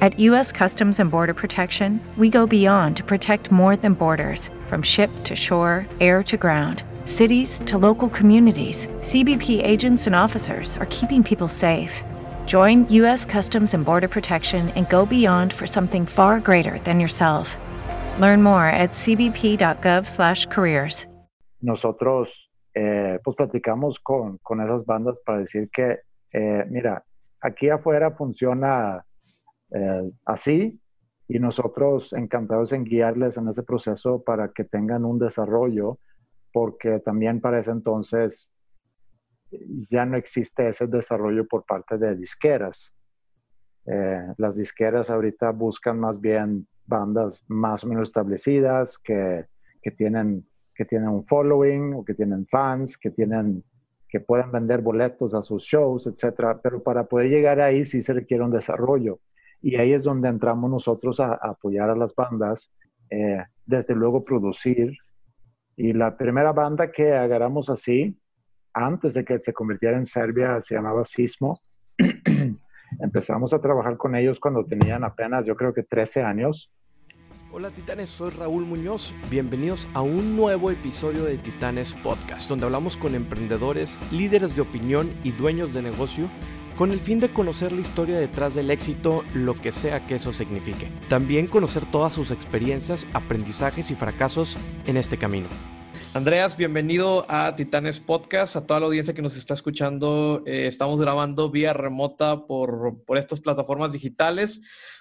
At U.S. Customs and Border Protection, we go beyond to protect more than borders from ship to shore, air to ground, cities to local communities. CBP agents and officers are keeping people safe. Join U.S. Customs and Border Protection and go beyond for something far greater than yourself. Learn more at cbp.gov/careers. Nosotros eh, pues platicamos con, con esas bandas para decir que Eh, mira, aquí afuera funciona eh, así y nosotros encantados en guiarles en ese proceso para que tengan un desarrollo, porque también para ese entonces ya no existe ese desarrollo por parte de disqueras. Eh, las disqueras ahorita buscan más bien bandas más o menos establecidas que, que, tienen, que tienen un following o que tienen fans, que tienen que puedan vender boletos a sus shows, etcétera. Pero para poder llegar ahí sí se requiere un desarrollo. Y ahí es donde entramos nosotros a, apoyar a las bandas, eh, desde luego producir. Y la primera banda que agarramos así, antes de que se convirtiera en Serbia, se llamaba Sismo. Empezamos a trabajar con ellos cuando tenían apenas, yo creo que 13 años. Hola Titanes, soy Raúl Muñoz. Bienvenidos a un nuevo episodio de Titanes Podcast, donde hablamos con emprendedores, líderes de opinión y dueños de negocio con el fin de conocer la historia detrás del éxito, lo que sea que eso signifique. También conocer todas sus experiencias, aprendizajes y fracasos en este camino. Andreas, bienvenido a Titanes Podcast, a toda la audiencia que nos está escuchando. Eh, estamos grabando vía remota por, por estas plataformas digitales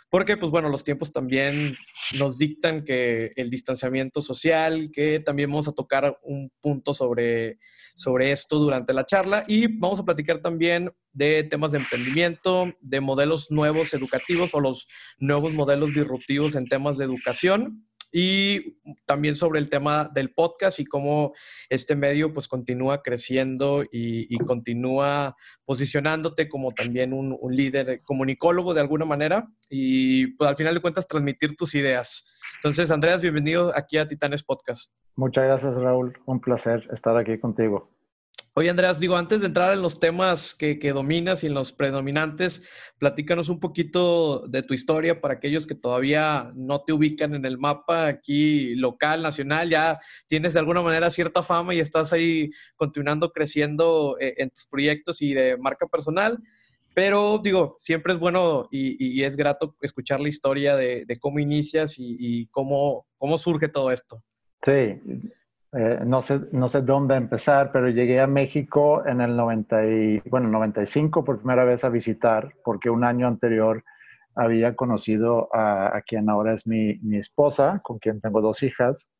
porque pues bueno, los tiempos también nos dictan que el distanciamiento social, que también vamos a tocar un punto sobre, sobre esto durante la charla y vamos a platicar también de temas de emprendimiento, de modelos nuevos educativos o los nuevos modelos disruptivos en temas de educación y también sobre el tema del podcast y cómo este medio pues continúa creciendo y, continúa posicionándote como también un, líder comunicólogo de alguna manera y pues al final de cuentas transmitir tus ideas. Entonces, Andreas, bienvenido aquí a Titanes Podcast. Muchas gracias, Raúl. Un placer estar aquí contigo. Oye, Andreas, digo, antes de entrar en los temas que, dominas y en los predominantes, platícanos un poquito de tu historia para aquellos que todavía no te ubican en el mapa aquí local, nacional, ya tienes de alguna manera cierta fama y estás ahí continuando creciendo eh, en tus proyectos y de marca personal. Pero digo, siempre es bueno y, es grato escuchar la historia de, cómo inicias y, y, cómo, cómo surge todo esto. Sí, eh, no, sé, no sé dónde empezar, pero llegué a México en el 90 y, bueno, 95 por primera vez a visitar, porque un año anterior había conocido a, quien ahora es mi, mi, esposa, con quien tengo dos hijas.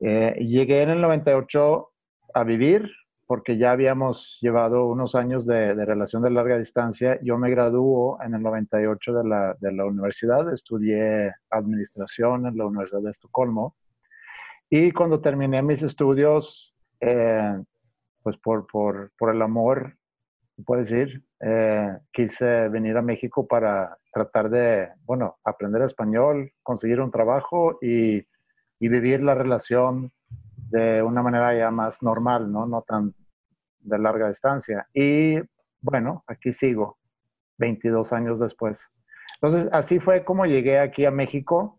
Eh, llegué en el 98 a vivir, porque ya habíamos llevado unos años de, de, relación de larga distancia. Yo me graduó en el 98 de la, de la universidad, estudié administración en la Universidad de Estocolmo y cuando terminé mis estudios, eh, pues por, por, por, el amor, puedo decir, eh, quise venir a México para tratar de, bueno, aprender español, conseguir un trabajo y, y vivir la relación de una manera ya más normal, ¿no? No tan de larga distancia. Y bueno, aquí sigo, 22 años después. Entonces, así fue como llegué aquí a México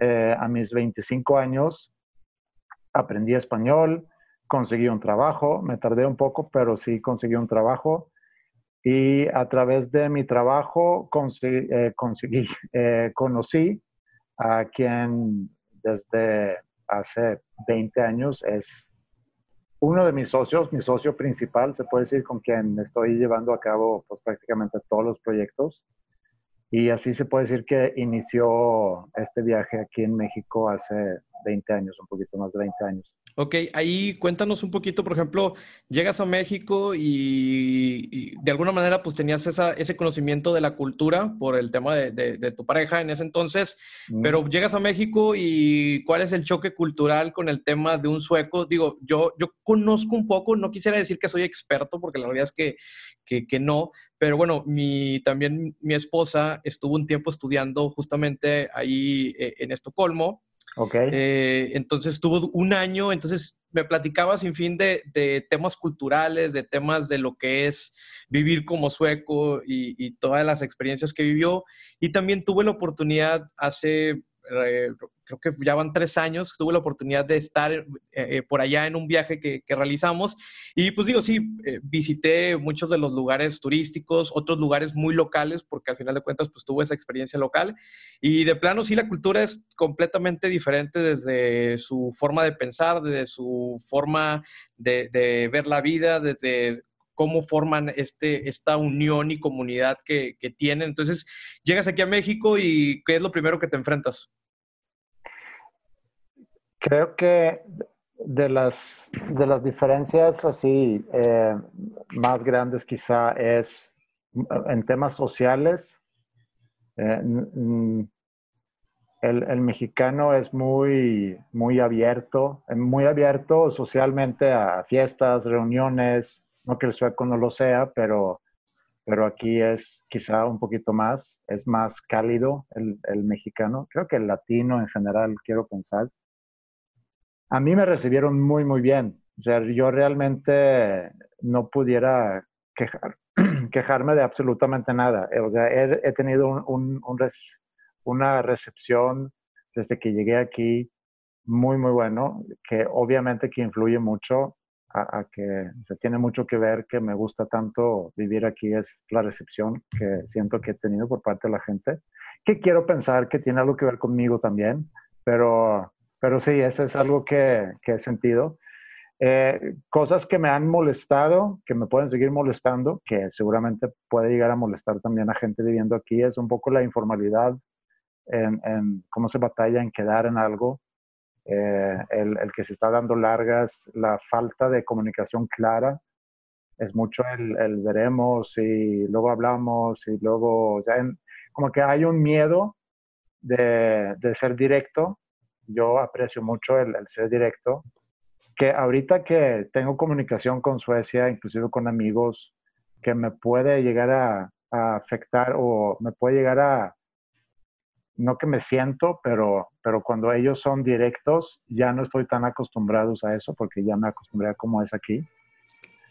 eh, a mis 25 años. Aprendí español, conseguí un trabajo, me tardé un poco, pero sí conseguí un trabajo. Y a través de mi trabajo eh, conseguí eh, conocí a quien desde hace 20 años es uno de mis socios, mi socio principal, se puede decir, con quien estoy llevando a cabo pues, prácticamente todos los proyectos. Y así se puede decir que inició este viaje aquí en México hace 20 años, un poquito más de 20 años. Ok, ahí cuéntanos un poquito, por ejemplo, llegas a México y, de alguna manera pues tenías esa, ese conocimiento de la cultura por el tema de, tu pareja en ese entonces, pero llegas a México y cuál es el choque cultural con el tema de un sueco. Digo, yo, yo conozco un poco, no quisiera decir que soy experto porque la realidad es que, que, que no, pero bueno, mi, también mi esposa estuvo un tiempo estudiando justamente ahí eh, en Estocolmo Ok. Eh, entonces estuvo un año, entonces me platicaba sin fin de, de, temas culturales, de temas de lo que es vivir como sueco y, y, todas las experiencias que vivió. Y también tuve la oportunidad hace creo que ya van tres años, tuve la oportunidad de estar eh, eh, por allá en un viaje que, realizamos. Y pues digo, sí, visité muchos de los lugares turísticos, otros lugares muy locales, porque al final de cuentas, pues tuve esa experiencia local. Y de plano, sí, la cultura es completamente diferente desde su forma de pensar, desde su forma de, de ver la vida, desde cómo forman este, esta unión y comunidad que, tienen. Entonces, llegas aquí a México y ¿qué es lo primero que te enfrentas? Creo que de las, de las diferencias así eh, más grandes quizá es en temas sociales. Eh, el, el, mexicano es muy, muy abierto, muy abierto socialmente a fiestas, reuniones, no que el sueco no lo sea, pero, pero aquí es quizá un poquito más, es más cálido el, el mexicano. Creo que el latino en general, quiero pensar. A mí me recibieron muy, muy bien. O sea, yo realmente no pudiera quejar, quejarme de absolutamente nada. O sea, he, he tenido un, un, un res, una recepción desde que llegué aquí muy, muy bueno, que obviamente que influye mucho a, que se tiene mucho que ver que me gusta tanto vivir aquí es la recepción que siento que he tenido por parte de la gente, que quiero pensar que tiene algo que ver conmigo también, pero, pero sí, eso es algo que, que he sentido. Eh, cosas que me han molestado, que me pueden seguir molestando, que seguramente puede llegar a molestar también a gente viviendo aquí, es un poco la informalidad en, en cómo se batalla en quedar en algo, eh, el, el, que se está dando largas, la falta de comunicación clara, es mucho el, el veremos y luego hablamos y luego, o sea, en, como que hay un miedo de, de, ser directo. Yo aprecio mucho el, el ser directo, que ahorita que tengo comunicación con Suecia, inclusive con amigos, que me puede llegar a, a afectar o me puede llegar a, no que me siento, pero, pero cuando ellos son directos, ya no estoy tan acostumbrado a eso porque ya me acostumbré a cómo es aquí.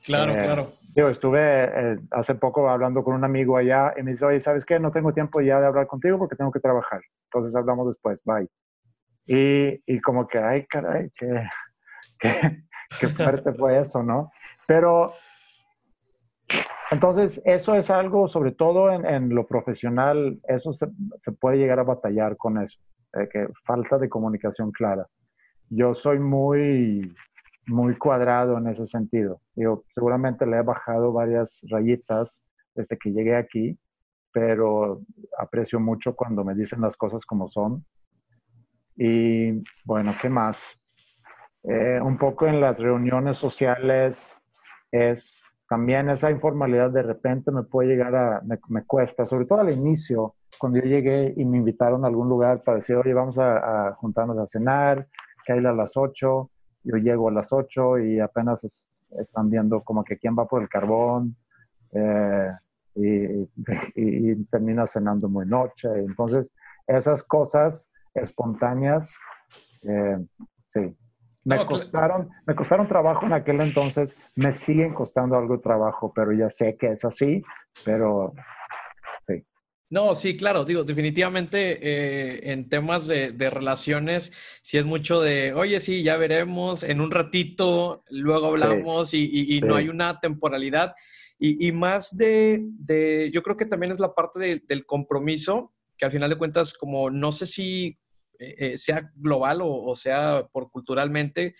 Claro, eh, claro. Yo estuve eh, hace poco hablando con un amigo allá y me dice, oye, ¿sabes qué? No tengo tiempo ya de hablar contigo porque tengo que trabajar. Entonces hablamos después, bye. Y, y como que, ay, caray, qué, qué, qué fuerte fue eso, ¿no? Pero entonces, eso es algo, sobre todo en, lo profesional, eso se, puede llegar a batallar con eso, que falta de comunicación clara. Yo soy muy, muy cuadrado en ese sentido. Yo seguramente le he bajado varias rayitas desde que llegué aquí, pero aprecio mucho cuando me dicen las cosas como son. Y bueno, ¿qué más? Eh, un poco en las reuniones sociales es también esa informalidad de repente me puede llegar a, me, cuesta, sobre todo al inicio, cuando yo llegué y me invitaron a algún lugar para decir, oye, vamos a, juntarnos a cenar, que hay a las 8, yo llego a las 8 y apenas es, están viendo como que quién va por el carbón eh, y, termina cenando muy noche. Entonces, esas cosas espontáneas, eh, sí, me, no, costaron, me costaron trabajo en aquel entonces, me siguen costando algo de trabajo, pero ya sé que es así, pero sí. No, sí, claro, digo, definitivamente eh, en temas de, relaciones, sí es mucho de, oye, sí, ya veremos, en un ratito, luego hablamos y, no hay una temporalidad. Y, más de, yo creo que también es la parte del compromiso, que al final de cuentas, como no sé si eh, eh, sea global o, o sea por culturalmente,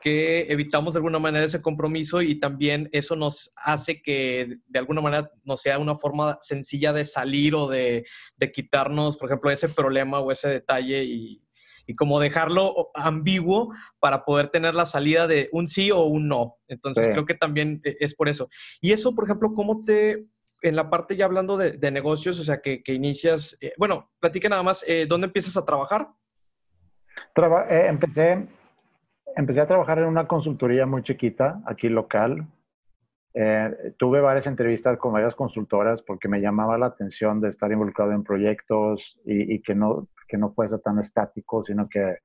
que evitamos de alguna manera ese compromiso y también eso nos hace que de alguna manera no sea una forma sencilla de salir o de, quitarnos, por ejemplo, ese problema o ese detalle y, como dejarlo ambiguo para poder tener la salida de un sí o un no. Entonces creo que también e, es por eso. Y eso, por ejemplo, ¿cómo te, en la parte ya hablando de, negocios, o sea, que, inicias, eh, bueno, platique nada más, eh, ¿dónde empiezas a trabajar? Eh, empecé a trabajar en una consultoría muy chiquita, aquí local. Eh, tuve varias entrevistas con varias consultoras porque me llamaba la atención de estar involucrado en proyectos y, que, no, que no fuese tan estático, sino que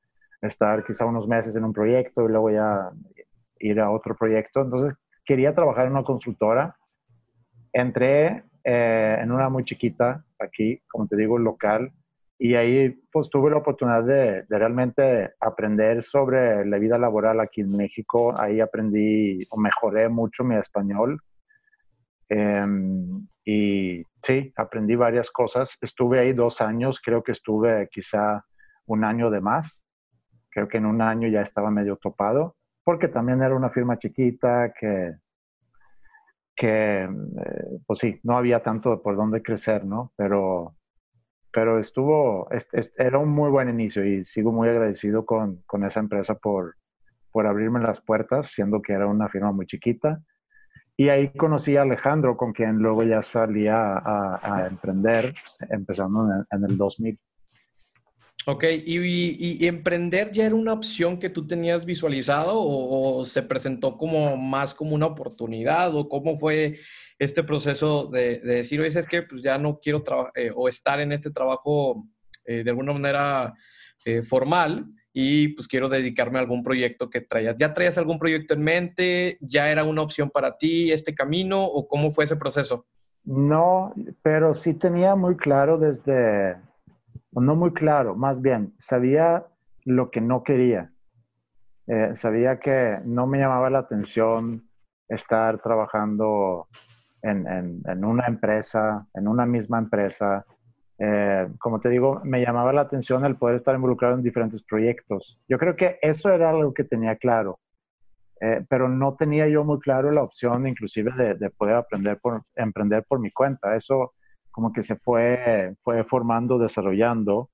estar quizá unos meses en un proyecto y luego ya ir a otro proyecto. Entonces quería trabajar en una consultora. Entré eh, en una muy chiquita aquí, como te digo, local, y ahí pues tuve la oportunidad de, realmente aprender sobre la vida laboral aquí en México. Ahí aprendí o mejoré mucho mi español. Em, y sí, aprendí varias cosas. Estuve ahí dos años, creo que estuve quizá un año de más. Creo que en un año ya estaba medio topado, porque también era una firma chiquita que, que eh, pues sí, no había tanto por dónde crecer, ¿no? Pero pero estuvo, era un muy buen inicio y sigo muy agradecido con, con, esa empresa por, por abrirme las puertas, siendo que era una firma muy chiquita. Y ahí conocí a Alejandro, con quien luego ya salía a, emprender, empezando en, el 2000. Ok, ¿Y, emprender ya era una opción que tú tenías visualizado o, se presentó como más como una oportunidad o cómo fue este proceso de, decir, oye, es que pues ya no quiero eh, o estar en este trabajo eh, de alguna manera eh, formal y pues quiero dedicarme a algún proyecto que traías. ¿Ya traías algún proyecto en mente? ¿Ya era una opción para ti este camino o cómo fue ese proceso? No, pero sí tenía muy claro desde, no muy claro, más bien, sabía lo que no quería. sabía que no me llamaba la atención estar trabajando en, una empresa, en una misma empresa. Eh, como te digo, me llamaba la atención el poder estar involucrado en diferentes proyectos. Yo creo que eso era algo que tenía claro, eh, pero no tenía yo muy claro la opción inclusive de, poder aprender por, emprender por mi cuenta. Eso como que se fue, fue formando, desarrollando.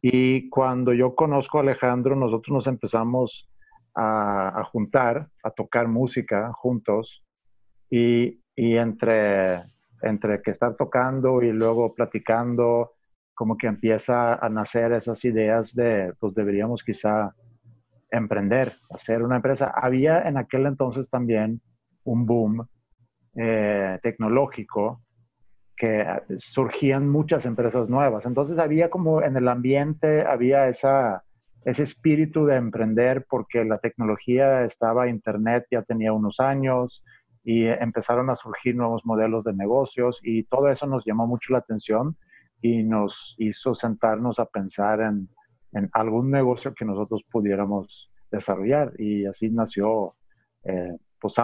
Y cuando yo conozco a Alejandro, nosotros nos empezamos a, juntar, a tocar música juntos. Y y entre, entre que estar tocando y luego platicando, como que empieza a nacer esas ideas de, pues deberíamos quizá emprender, hacer una empresa. Había en aquel entonces también un boom eh, tecnológico que surgían muchas empresas nuevas. Entonces había como en el ambiente, había esa, ese espíritu de emprender porque la tecnología estaba, Internet ya tenía unos años, y empezaron a surgir nuevos modelos de negocios y todo eso nos llamó mucho la atención y nos hizo sentarnos a pensar en, en algún negocio que nosotros pudiéramos desarrollar y así nació eh, pues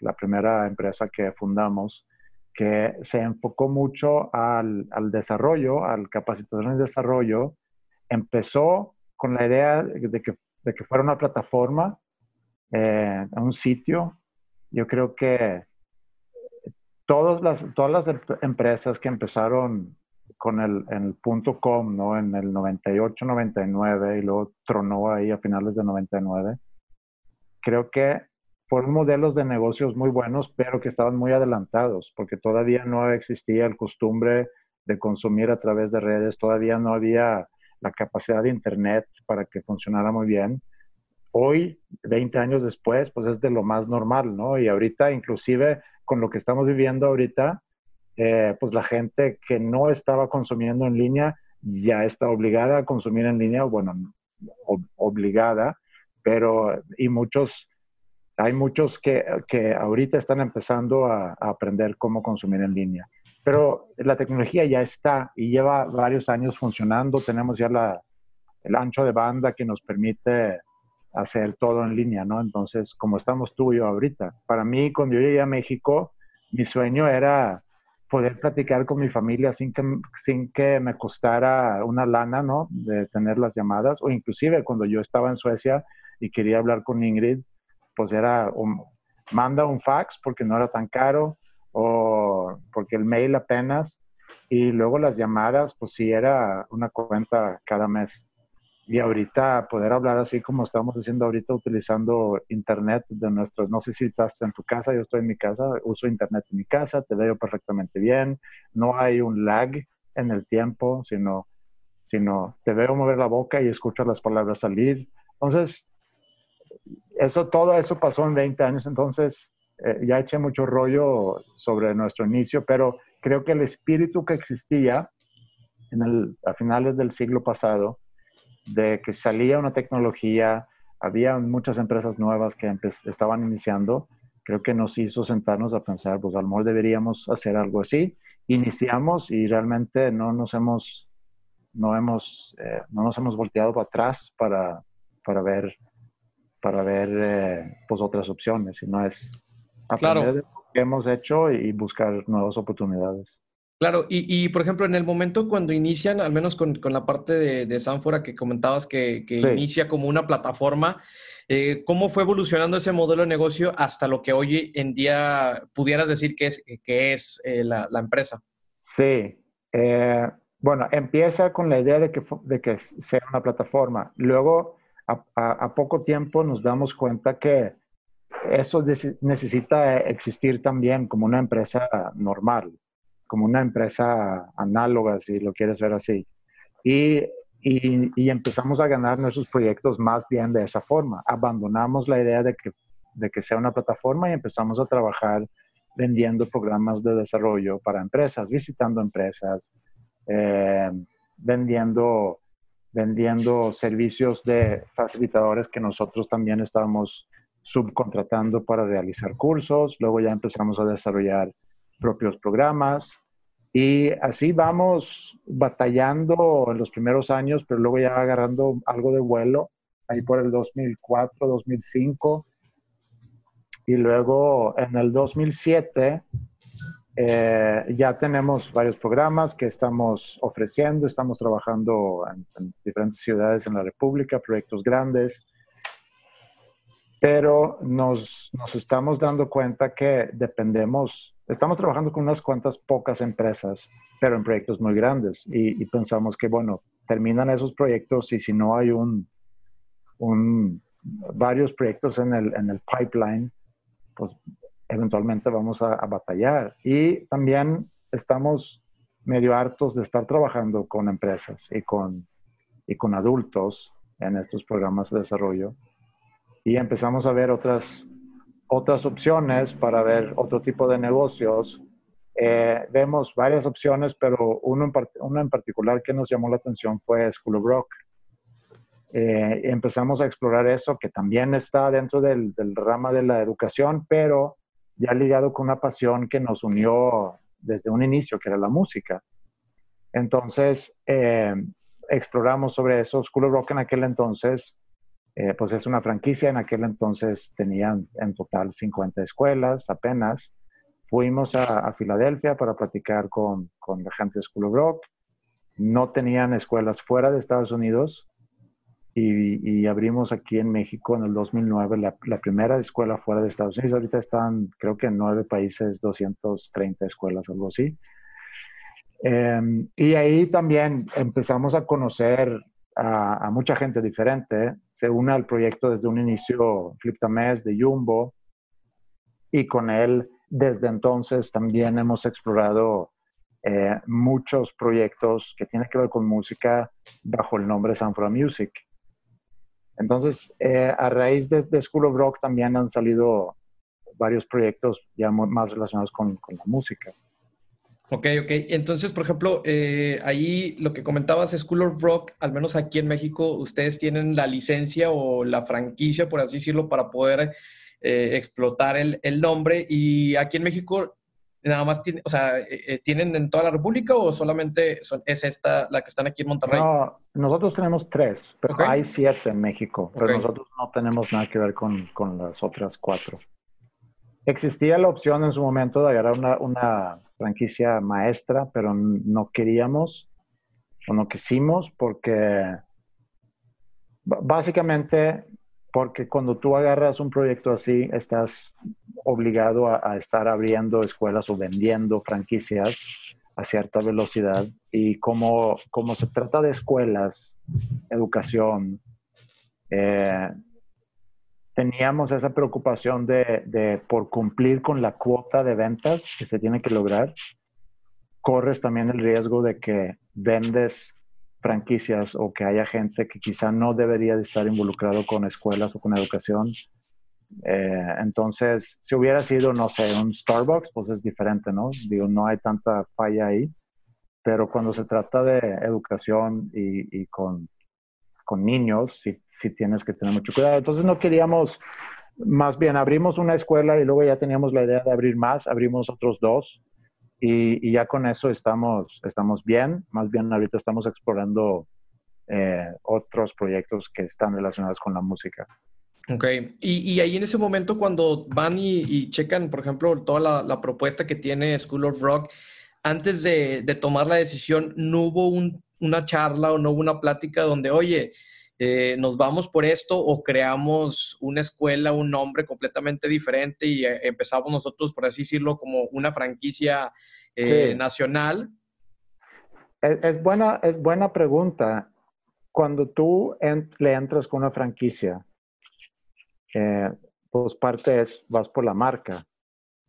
la primera empresa que fundamos que se enfocó mucho al, al desarrollo, al capacitación y desarrollo. Empezó con la idea de que, de que fuera una plataforma, eh, un sitio yo creo que todas las, todas las em, empresas que empezaron con el, el punto com, ¿no? En el 98, 99 y luego tronó ahí a finales de 99. Creo que fueron modelos de negocios muy buenos, pero que estaban muy adelantados, porque todavía no existía el costumbre de consumir a través de redes, todavía no había la capacidad de Internet para que funcionara muy bien hoy, 20 años después, pues es de lo más normal, ¿no? Y ahorita, inclusive con lo que estamos viviendo ahorita, eh, pues la gente que no estaba consumiendo en línea ya está obligada a consumir en línea, bueno, obligada, pero y muchos, hay muchos que, que ahorita están empezando a, aprender cómo consumir en línea. pero la tecnología ya está y lleva varios años funcionando. Tenemos ya la, el ancho de banda que nos permite hacer todo en línea, ¿no? Entonces, como estamos tú y yo ahorita, para mí, cuando yo llegué a México, mi sueño era poder platicar con mi familia sin que, sin que me costara una lana, ¿no? De tener las llamadas, o inclusive cuando yo estaba en Suecia y quería hablar con Ingrid, pues era, un, manda un fax porque no era tan caro, o porque el mail apenas, y luego las llamadas, pues sí era una cuenta cada mes. Y ahorita poder hablar así como estamos diciendo ahorita utilizando internet de nuestros, no sé si estás en tu casa, yo estoy en mi casa, uso internet en mi casa, te veo perfectamente bien, no hay un lag en el tiempo, sino, sino te veo mover la boca y escucho las palabras salir. Entonces, eso, todo eso pasó en 20 años, entonces eh, ya eché mucho rollo sobre nuestro inicio, pero creo que el espíritu que existía en el, a finales del siglo pasado, de que salía una tecnología, había muchas empresas nuevas que estaban iniciando, creo que nos hizo sentarnos a pensar, pues al mejor deberíamos hacer algo así. Iniciamos y realmente no nos hemos, no hemos, eh, no nos hemos volteado para atrás para, para ver, para ver eh, pues otras opciones, no es aprender claro. de lo que hemos hecho y buscar nuevas oportunidades. Claro, y, por ejemplo, en el momento cuando inician, al menos con, la parte de, de, Sanfora que comentabas que, inicia como una plataforma, eh, ¿cómo fue evolucionando ese modelo de negocio hasta lo que hoy en día pudieras decir que es, que es eh, la, empresa? Sí, eh, bueno, empieza con la idea de que, de que sea una plataforma. Luego, a poco tiempo nos damos cuenta que eso necesita existir también como una empresa normal como una empresa análoga, si lo quieres ver así. Y, empezamos a ganar nuestros proyectos más bien de esa forma. Abandonamos la idea de que, de que sea una plataforma y empezamos a trabajar vendiendo programas de desarrollo para empresas, visitando empresas, eh, vendiendo, vendiendo servicios de facilitadores que nosotros también estábamos subcontratando para realizar cursos. Luego ya empezamos a desarrollar propios programas y así vamos batallando en los primeros años, pero luego ya agarrando algo de vuelo, ahí por el 2004, 2005. Y luego en el 2007 eh, ya tenemos varios programas que estamos ofreciendo, estamos trabajando en, en diferentes ciudades en la República, proyectos grandes pero nos, nos, estamos dando cuenta que dependemos Estamos trabajando con unas cuantas pocas empresas, pero en proyectos muy grandes y, pensamos que, bueno, terminan esos proyectos y si no hay un, un varios proyectos en el, en el, pipeline, pues eventualmente vamos a, batallar. Y también estamos medio hartos de estar trabajando con empresas y con, y con adultos en estos programas de desarrollo. Y empezamos a ver otras otras opciones para ver otro tipo de negocios. Eh, vemos varias opciones, pero uno en, uno en, particular que nos llamó la atención fue School of Rock. Eh, empezamos a explorar eso, que también está dentro del, del, rama de la educación, pero ya ligado con una pasión que nos unió desde un inicio, que era la música. Entonces, eh, exploramos sobre eso. School of Rock en aquel entonces eh, pues es una franquicia, en aquel entonces tenían en total 50 escuelas apenas. Fuimos a, Filadelfia para platicar con, con, la gente de School of Rock. No tenían escuelas fuera de Estados Unidos y, abrimos aquí en México en el 2009 la, la, primera escuela fuera de Estados Unidos. Ahorita están, creo que en nueve países, 230 escuelas, algo así. Em, y ahí también empezamos a conocer a, mucha gente diferente. Se une al proyecto desde un inicio Flip Tamés de Jumbo y con él desde entonces también hemos explorado eh, muchos proyectos que tienen que ver con música bajo el nombre Sanfra Music. Entonces, eh, a raíz de, School of Rock también han salido varios proyectos ya más relacionados con la música. Ok, ok. Entonces, por ejemplo, eh, ahí lo que comentabas, School of Rock, al menos aquí en México, ustedes tienen la licencia o la franquicia, por así decirlo, para poder eh, explotar el, nombre. Y aquí en México, nada más tiene, o sea, eh, eh, ¿tienen en toda la República o solamente es esta la que están aquí en Monterrey? No, nosotros tenemos tres, pero hay siete en México, pero nosotros no tenemos nada que ver con, con, las otras cuatro. Existía la opción en su momento de agarrar una, una franquicia maestra, pero no queríamos o no quisimos porque básicamente porque cuando tú agarras un proyecto así, estás obligado a, estar abriendo escuelas o vendiendo franquicias a cierta velocidad. Y como, como se trata de escuelas, educación, eh, teníamos esa preocupación de, de, por cumplir con la cuota de ventas que se tiene que lograr, corres también el riesgo de que vendes franquicias o que haya gente que quizá no debería de estar involucrado con escuelas o con educación. Eh, entonces, si hubiera sido, no sé, un Starbucks, pues es diferente, ¿no? Digo, no hay tanta falla ahí, pero cuando se trata de educación y, con, niños, sí, sí tienes que tener mucho cuidado. Entonces, no queríamos, más bien, abrimos una escuela y luego ya teníamos la idea de abrir más, abrimos otros dos y, ya con eso estamos, estamos bien. Más bien ahorita estamos explorando eh, otros proyectos que están relacionados con la música. Ok, y, y ahí en ese momento cuando van y, checan, por ejemplo, toda la, la, propuesta que tiene School of Rock, antes de, de tomar la decisión, ¿no hubo un, una charla o no hubo una plática donde, oye, eh, nos vamos por esto o creamos una escuela, un nombre completamente diferente y eh, empezamos nosotros, por así decirlo, como una franquicia eh, nacional? Es, buena, es buena pregunta. Cuando tú le entras con una franquicia, pues parte es, vas por la marca.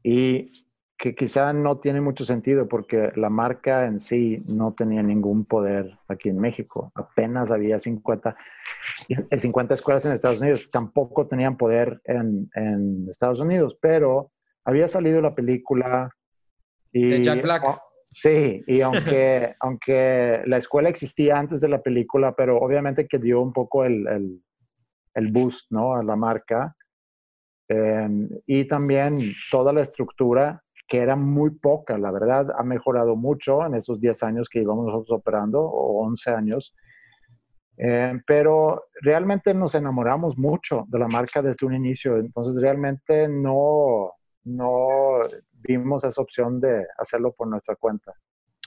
Y que quizá no tiene mucho sentido porque la marca en sí no tenía ningún poder aquí en México. Apenas había 50, 50 escuelas en Estados Unidos. Tampoco tenían poder en, en Estados Unidos, pero había salido la película. Y, de Jack Black. sí, y aunque, aunque la escuela existía antes de la película, pero obviamente que dio un poco el, el, el boost ¿no? a la marca. Eh, y también toda la estructura que era muy poca, la verdad, ha mejorado mucho en esos 10 años que llevamos nosotros operando, o 11 años, eh, pero realmente nos enamoramos mucho de la marca desde un inicio, entonces realmente no, no vimos esa opción de hacerlo por nuestra cuenta.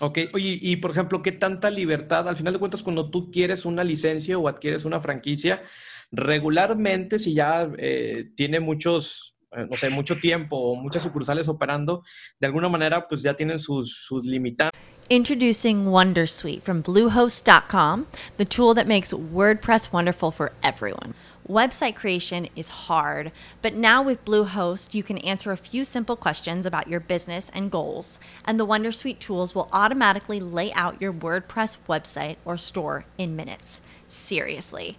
Ok, oye, y por ejemplo, ¿qué tanta libertad? Al final de cuentas, cuando tú quieres una licencia o adquieres una franquicia, regularmente, si ya eh, tiene muchos eh, no sé, mucho tiempo o muchas sucursales operando, de alguna manera pues ya tienen sus, sus limitantes. Introducing Wondersuite from Bluehost.com, the tool that makes WordPress wonderful for everyone. Website creation is hard, but now with Bluehost, you can answer a few simple questions about your business and goals, and the Wondersuite tools will automatically lay out your WordPress website or store in minutes. Seriously.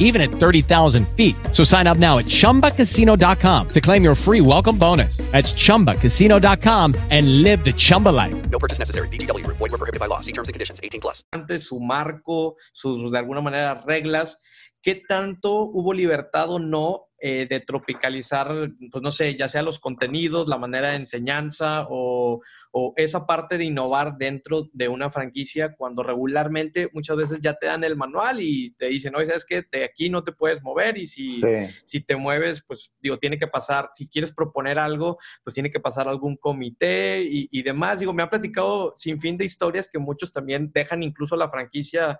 even at 30,000 feet. So sign up now at chumbacasino.com to claim your free welcome bonus. That's chumbacasino.com and live the Chumba life. No purchase necessary. DTW, void, were prohibited by law. See terms and conditions 18 plus. Su marco, sus, de alguna manera, reglas. ¿Qué tanto hubo libertad o no eh, de tropicalizar, pues no sé, ya sea los contenidos, la manera de enseñanza o, o, esa parte de innovar dentro de una franquicia cuando regularmente muchas veces ya te dan el manual y te dicen, oye, ¿sabes qué? De aquí no te puedes mover y si, si te mueves, pues digo, tiene que pasar, si quieres proponer algo, pues tiene que pasar algún comité y, y demás. Digo, me han platicado sin fin de historias que muchos también dejan incluso la franquicia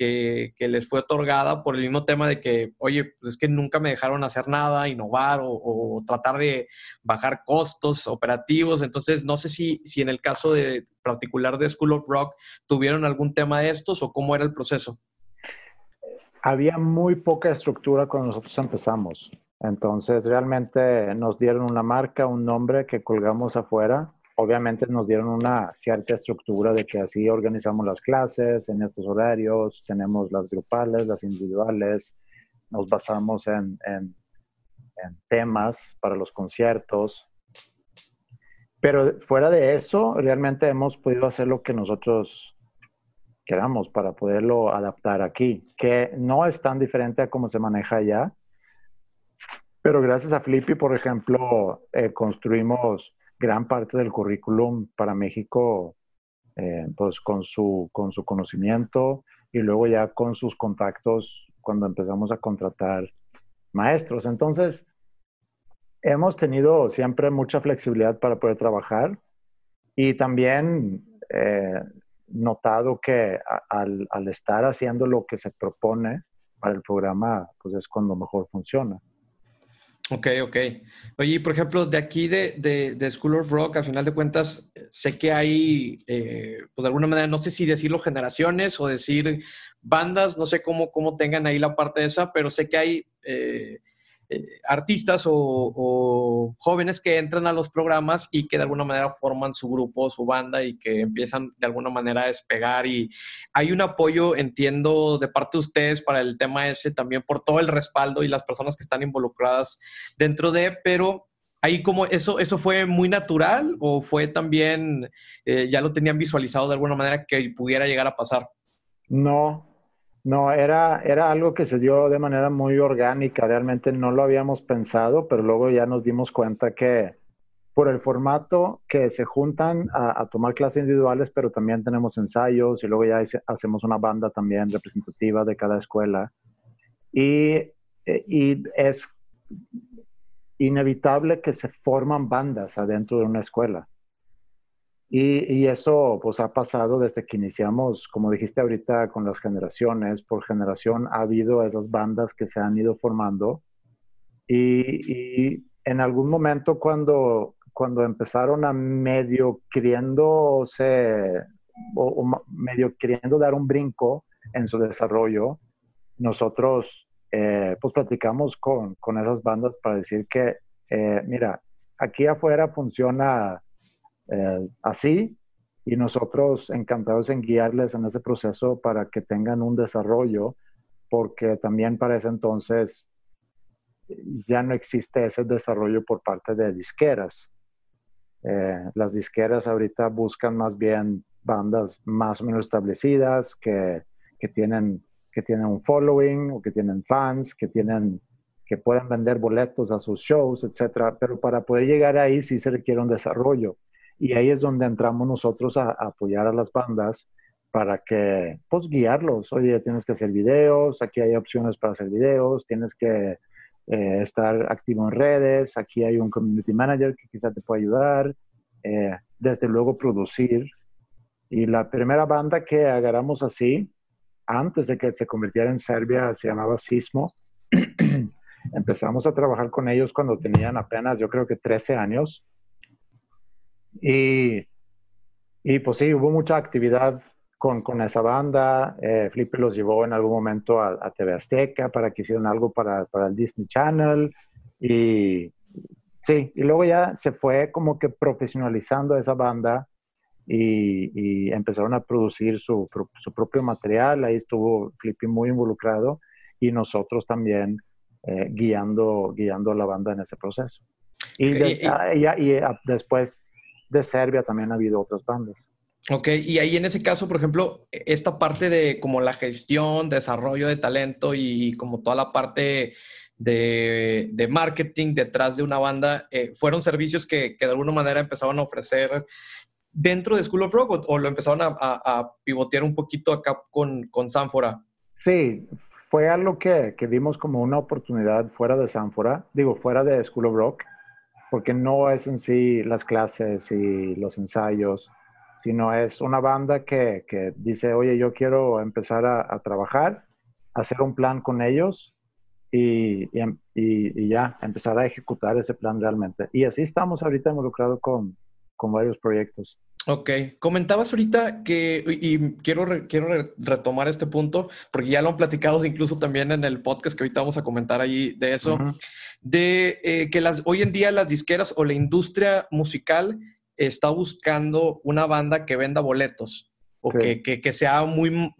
que, les fue otorgada por el mismo tema de que, oye, pues es que nunca me dejaron hacer nada, innovar o, o tratar de bajar costos operativos. Entonces, no sé si, si en el caso de particular de School of Rock tuvieron algún tema de estos o cómo era el proceso. Había muy poca estructura cuando nosotros empezamos. Entonces, realmente nos dieron una marca, un nombre que colgamos afuera obviamente nos dieron una cierta estructura de que así organizamos las clases en estos horarios, tenemos las grupales, las individuales, nos basamos en, temas para los conciertos. Pero fuera de eso, realmente hemos podido hacer lo que nosotros queramos para poderlo adaptar aquí, que no es tan diferente a cómo se maneja allá. Pero gracias a Flippy, por ejemplo, eh, construimos gran parte del currículum para México, eh, pues con su, con su conocimiento y luego ya con sus contactos cuando empezamos a contratar maestros. Entonces, hemos tenido siempre mucha flexibilidad para poder trabajar y también eh, notado que al, al, estar haciendo lo que se propone para el programa, pues es cuando mejor funciona. Ok, ok. Oye, por ejemplo, de aquí de, de, de, School of Rock, al final de cuentas, sé que hay, eh, pues de alguna manera, no sé si decirlo generaciones o decir bandas, no sé cómo, cómo tengan ahí la parte de esa, pero sé que hay eh, eh, artistas o, jóvenes que entran a los programas y que de alguna manera forman su grupo, su banda y que empiezan de alguna manera a despegar y hay un apoyo, entiendo, de parte de ustedes para el tema ese también por todo el respaldo y las personas que están involucradas dentro de, pero ahí como eso, eso fue muy natural o fue también, eh, ya lo tenían visualizado de alguna manera que pudiera llegar a pasar. No, no, era, era algo que se dio de manera muy orgánica, realmente no lo habíamos pensado, pero luego ya nos dimos cuenta que por el formato que se juntan a, tomar clases individuales, pero también tenemos ensayos y luego ya hacemos una banda también representativa de cada escuela. Y, eh, y es inevitable que se forman bandas adentro de una escuela. Y, y, eso pues ha pasado desde que iniciamos, como dijiste ahorita, con las generaciones. Por generación ha habido esas bandas que se han ido formando. Y, y en algún momento cuando, cuando empezaron a medio queriéndose, o, o, medio queriendo dar un brinco en su desarrollo, nosotros eh, pues platicamos con, con, esas bandas para decir que, eh, mira, aquí afuera funciona eh, así y nosotros encantados en guiarles en ese proceso para que tengan un desarrollo, porque también para ese entonces ya no existe ese desarrollo por parte de disqueras. Eh, las disqueras ahorita buscan más bien bandas más o menos establecidas que, que, tienen, que tienen un following o que tienen fans, que tienen que puedan vender boletos a sus shows, etcétera. Pero para poder llegar ahí sí se requiere un desarrollo. Y ahí es donde entramos nosotros a, apoyar a las bandas para que, pues, guiarlos. Oye, tienes que hacer videos, aquí hay opciones para hacer videos, tienes que eh, estar activo en redes, aquí hay un community manager que quizá te puede ayudar, eh, desde luego producir. Y la primera banda que agarramos así, antes de que se convirtiera en Serbia, se llamaba Sismo. Empezamos a trabajar con ellos cuando tenían apenas, yo creo que 13 años y, y pues sí, hubo mucha actividad con, con esa banda. Eh, Flippy los llevó en algún momento a, a, TV Azteca para que hicieran algo para, para el Disney Channel. Y sí, y luego ya se fue como que profesionalizando esa banda y, y empezaron a producir su, su, propio material. Ahí estuvo Flippy muy involucrado y nosotros también eh, guiando, guiando a la banda en ese proceso. Y, de, y, y, y después de Serbia también ha habido otras bandas. Ok, y ahí en ese caso, por ejemplo, esta parte de como la gestión, desarrollo de talento y como toda la parte de, marketing detrás de una banda, eh, ¿fueron servicios que, de alguna manera empezaron a ofrecer dentro de School of Rock o, lo empezaron a, pivotear un poquito acá con, con Sanfora? Sí, fue algo que, que, vimos como una oportunidad fuera de Sanfora, digo, fuera de School of Rock, porque no es en sí las clases y los ensayos, sino es una banda que, que dice, oye, yo quiero empezar a, trabajar, hacer un plan con ellos y, y, y, ya, empezar a ejecutar ese plan realmente. Y así estamos ahorita involucrados con, con varios proyectos. Ok, comentabas ahorita que, y quiero, quiero retomar este punto, porque ya lo han platicado incluso también en el podcast que ahorita vamos a comentar ahí de eso, de eh, que las, hoy en día las disqueras o la industria musical está buscando una banda que venda boletos o que, que, que, sea muy,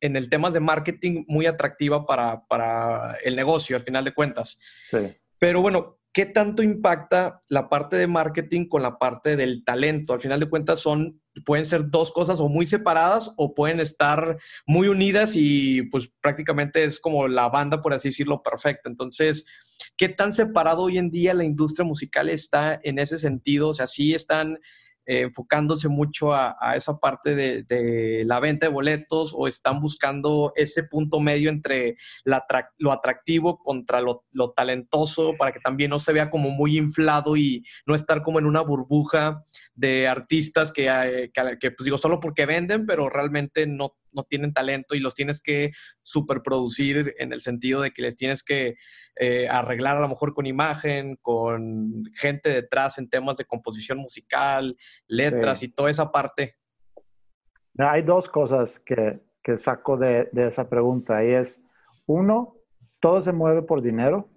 en el tema de marketing, muy atractiva para, para el negocio, al final de cuentas. Sí. Pero bueno, ¿qué tanto impacta la parte de marketing con la parte del talento? Al final de cuentas son, pueden ser dos cosas o muy separadas o pueden estar muy unidas y pues prácticamente es como la banda, por así decirlo, perfecta. Entonces, ¿qué tan separado hoy en día la industria musical está en ese sentido? O sea, sí están eh, enfocándose mucho a, esa parte de, la venta de boletos o están buscando ese punto medio entre lo atractivo contra lo, talentoso para que también no se vea como muy inflado y no estar como en una burbuja de artistas que, eh, que, pues digo, solo porque venden, pero realmente no, no tienen talento y los tienes que superproducir en el sentido de que les tienes que eh, arreglar a lo mejor con imagen, con gente detrás en temas de composición musical, letras y toda esa parte. Hay dos cosas que, que saco de, de, esa pregunta y es, uno, todo se mueve por dinero.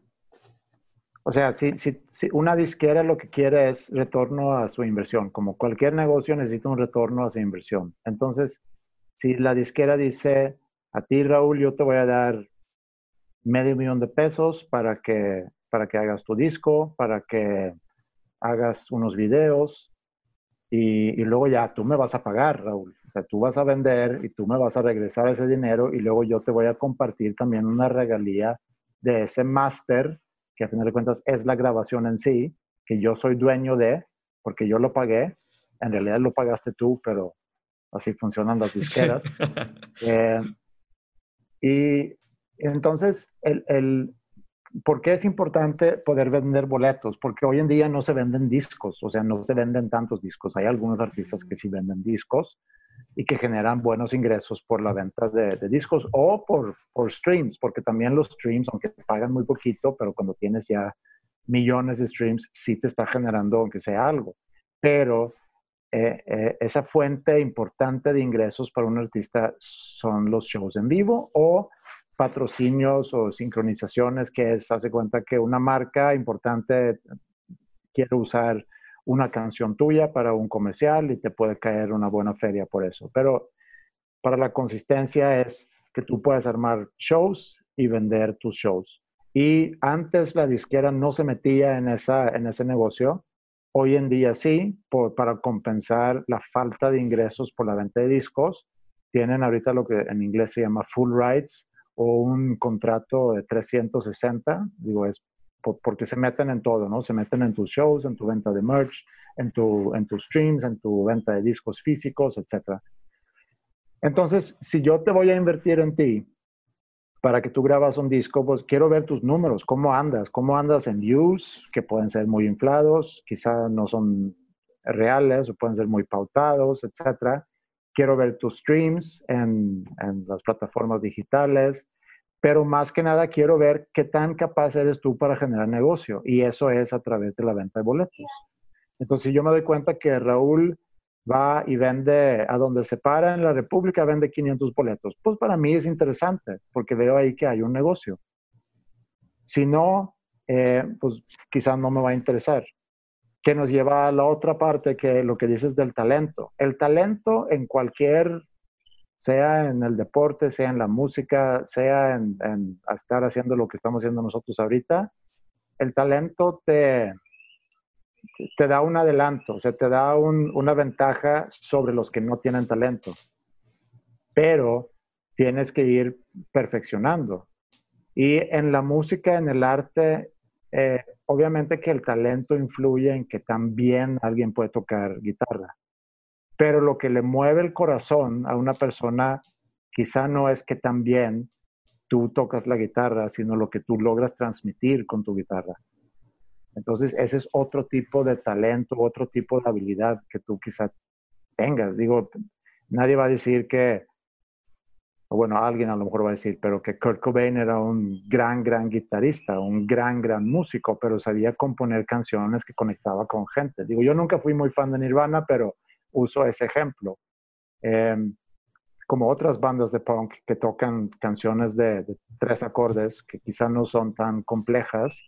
O sea, si, si, si, una disquera lo que quiere es retorno a su inversión, como cualquier negocio necesita un retorno a su inversión. Entonces, si la disquera dice, a ti Raúl, yo te voy a dar medio millón de pesos para que, para que hagas tu disco, para que hagas unos videos y, luego ya tú me vas a pagar, Raúl. O sea, tú vas a vender y tú me vas a regresar ese dinero y luego yo te voy a compartir también una regalía de ese máster, que a final de cuentas es la grabación en sí, que yo soy dueño de, porque yo lo pagué. En realidad lo pagaste tú, pero así funcionan las disqueras. Eh, y entonces, el, el, ¿por qué es importante poder vender boletos? Porque hoy en día no se venden discos, o sea, no se venden tantos discos. Hay algunos artistas que sí venden discos y que generan buenos ingresos por la venta de, de discos o por, por, streams, porque también los streams, aunque te pagan muy poquito, pero cuando tienes ya millones de streams, sí te está generando, aunque sea algo. Pero eh, eh, esa fuente importante de ingresos para un artista son los shows en vivo o patrocinios o sincronizaciones, que es, hace cuenta que una marca importante quiere usar una canción tuya para un comercial y te puede caer una buena feria por eso. Pero para la consistencia es que tú puedes armar shows y vender tus shows. Y antes la disquera no se metía en, esa, en ese negocio Hoy en día sí, para compensar la falta de ingresos por la venta de discos, tienen ahorita lo que en inglés se llama full rights o un contrato de 360, digo, es porque se meten en todo, ¿no? Se meten en tus shows, en tu venta de merch, en, tu, en tus streams, en tu venta de discos físicos, etc. Entonces, si yo te voy a invertir en ti para que tú grabas un disco, pues quiero ver tus números, cómo andas, cómo andas en views, que pueden ser muy inflados, quizá no son reales o pueden ser muy pautados, etc. Quiero ver tus streams en, en las plataformas digitales, pero más que nada quiero ver qué tan capaz eres tú para generar negocio y eso es a través de la venta de boletos. Entonces yo me doy cuenta que Raúl va y vende a donde se para en la República, vende 500 boletos. Pues para mí es interesante porque veo ahí que hay un negocio. Si no, eh, pues quizás no me va a interesar. Que nos lleva a la otra parte que lo que dices del talento. El talento en cualquier, sea en el deporte, sea en la música, sea en, estar haciendo lo que estamos haciendo nosotros ahorita, el talento te, te da un adelanto, o sea, te da una ventaja sobre los que no tienen talento. Pero tienes que ir perfeccionando. Y en la música, en el arte, eh, obviamente que el talento influye en que también alguien puede tocar guitarra. Pero lo que le mueve el corazón a una persona quizá no es que también tú tocas la guitarra, sino lo que tú logras transmitir con tu guitarra. Entonces, ese es otro tipo de talento, otro tipo de habilidad que tú quizá tengas. Digo, nadie va a decir que, bueno, alguien a lo mejor va a decir, pero que Kurt Cobain era un gran, gran guitarrista, un gran, gran músico, pero sabía componer canciones que conectaba con gente. Digo, yo nunca fui muy fan de Nirvana, pero uso ese ejemplo. Em, como otras bandas de punk que tocan canciones de, tres acordes que quizá no son tan complejas,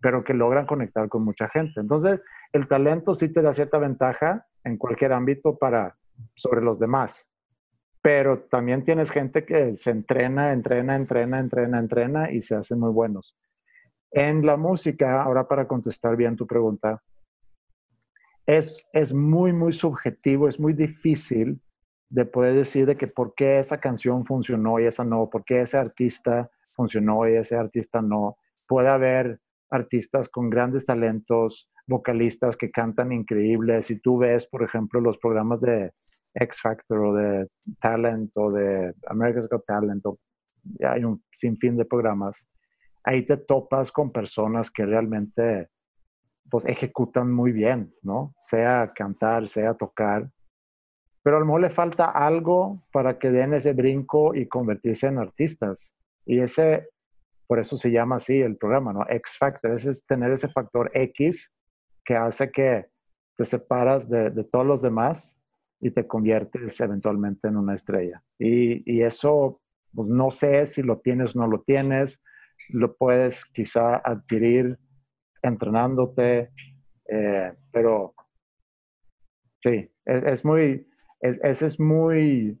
pero que logran conectar con mucha gente. Entonces, el talento sí te da cierta ventaja en cualquier ámbito para sobre los demás, pero también tienes gente que se entrena, entrena, entrena, entrena, entrena y se hacen muy buenos. En la música, ahora para contestar bien tu pregunta, es, es muy, muy subjetivo, es muy difícil de poder decir de que por qué esa canción funcionó y esa no, por qué ese artista funcionó y ese artista no. Puede haber artistas con grandes talentos, vocalistas que cantan increíbles. Si tú ves, por ejemplo, los programas de X Factor o de Talent o de America's Got Talent, o, hay un sinfín de programas, ahí te topas con personas que realmente pues, ejecutan muy bien, ¿no? Sea cantar, sea tocar pero a lo mejor le falta algo para que den ese brinco y convertirse en artistas. Y ese, por eso se llama así el programa, ¿no? X Factor, es tener ese factor X que hace que te separas de, todos los demás y te conviertes eventualmente en una estrella. Y, eso, pues no sé si lo tienes o no lo tienes, lo puedes quizá adquirir entrenándote, eh, pero sí, es muy, ese es muy...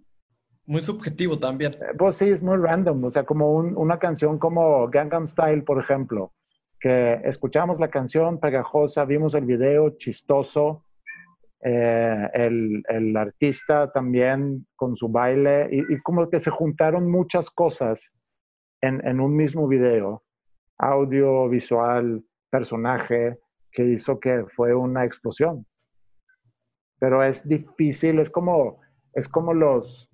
Muy subjetivo también. Eh, pues sí, es muy random. O sea, como una canción como Gangnam Style, por ejemplo, que escuchamos la canción pegajosa, vimos el video chistoso, eh, el, artista también con su baile, y, como que se juntaron muchas cosas en, en un mismo video, audio, visual, personaje, que hizo que fue una explosión pero es difícil, es como, es como los,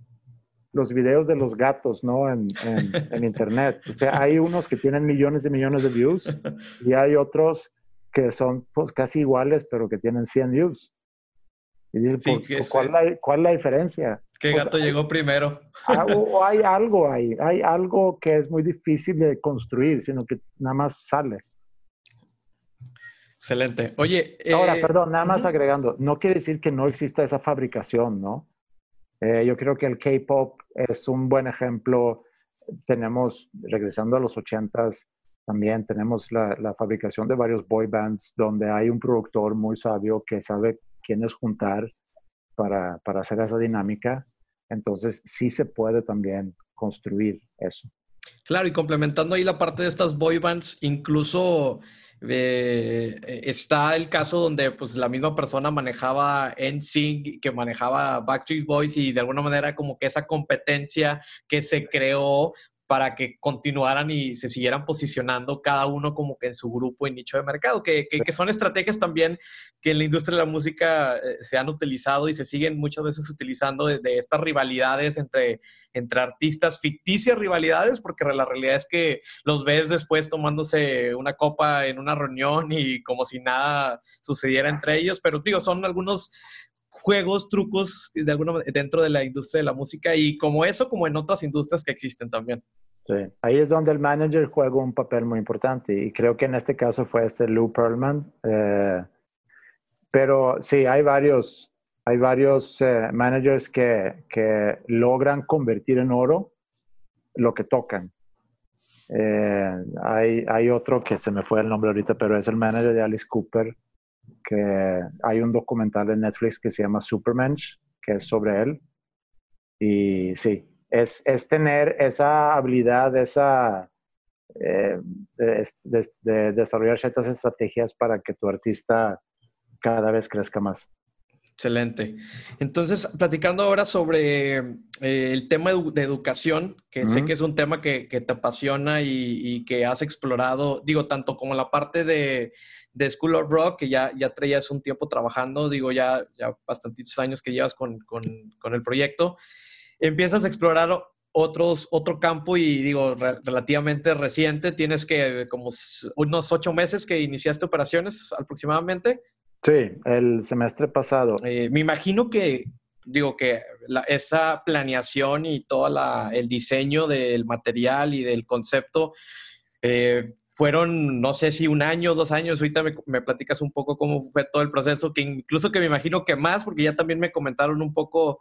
los videos de los gatos, ¿no? En, en, internet. O sea, hay unos que tienen millones y millones de views y hay otros que son pues, casi iguales, pero que tienen 100 views. Y dices, ¿cuál, la, ¿cuál, la, diferencia? ¿Qué gato llegó primero? Ah, o hay algo ahí, hay algo que es muy difícil de construir, sino que nada más sale. Excelente. Oye. Ahora, eh, perdón, nada más agregando, no quiere decir que no exista esa fabricación, ¿no? Eh, yo creo que el K-pop es un buen ejemplo. Tenemos, regresando a los ochentas, también tenemos la, la, fabricación de varios boy bands donde hay un productor muy sabio que sabe quiénes juntar para, para hacer esa dinámica. Entonces, sí se puede también construir eso. Claro, y complementando ahí la parte de estas boy bands, incluso eh, está el caso donde pues la misma persona manejaba NSYNC, que manejaba Backstreet Boys y de alguna manera como que esa competencia que se creó para que continuaran y se siguieran posicionando cada uno como que en su grupo y nicho de mercado, que, que, son estrategias también que en la industria de la música eh, se han utilizado y se siguen muchas veces utilizando de, estas rivalidades entre, entre artistas, ficticias rivalidades, porque la realidad es que los ves después tomándose una copa en una reunión y como si nada sucediera entre ellos, pero digo, son algunos juegos, trucos de alguna dentro de la industria de la música y como eso, como en otras industrias que existen también. Sí, ahí es donde el manager juega un papel muy importante y creo que en este caso fue este Lou Pearlman. Eh, pero sí, hay varios, hay varios eh, managers que, que, logran convertir en oro lo que tocan. Eh, hay, hay otro que se me fue el nombre ahorita, pero es el manager de Alice Cooper, que hay un documental en Netflix que se llama Supermensch, que es sobre él. Y sí, es, es tener esa habilidad, esa, eh, de, desarrollar ciertas estrategias para que tu artista cada vez crezca más. Excelente. Entonces, platicando ahora sobre eh, el tema de educación, que sé que es un tema que, te apasiona y, que has explorado, digo, tanto como la parte de, School of Rock, que ya, ya traías un tiempo trabajando, digo, ya, ya bastantitos años que llevas con, el proyecto, empiezas a explorar otros, otro campo y digo, relativamente reciente, tienes que como unos ocho meses que iniciaste operaciones aproximadamente. Sí, el semestre pasado. Eh, me imagino que, digo, que esa planeación y todo el diseño del material y del concepto eh, fueron, no sé si un año, dos años, ahorita me, me, platicas un poco cómo fue todo el proceso, que incluso que me imagino que más, porque ya también me comentaron un poco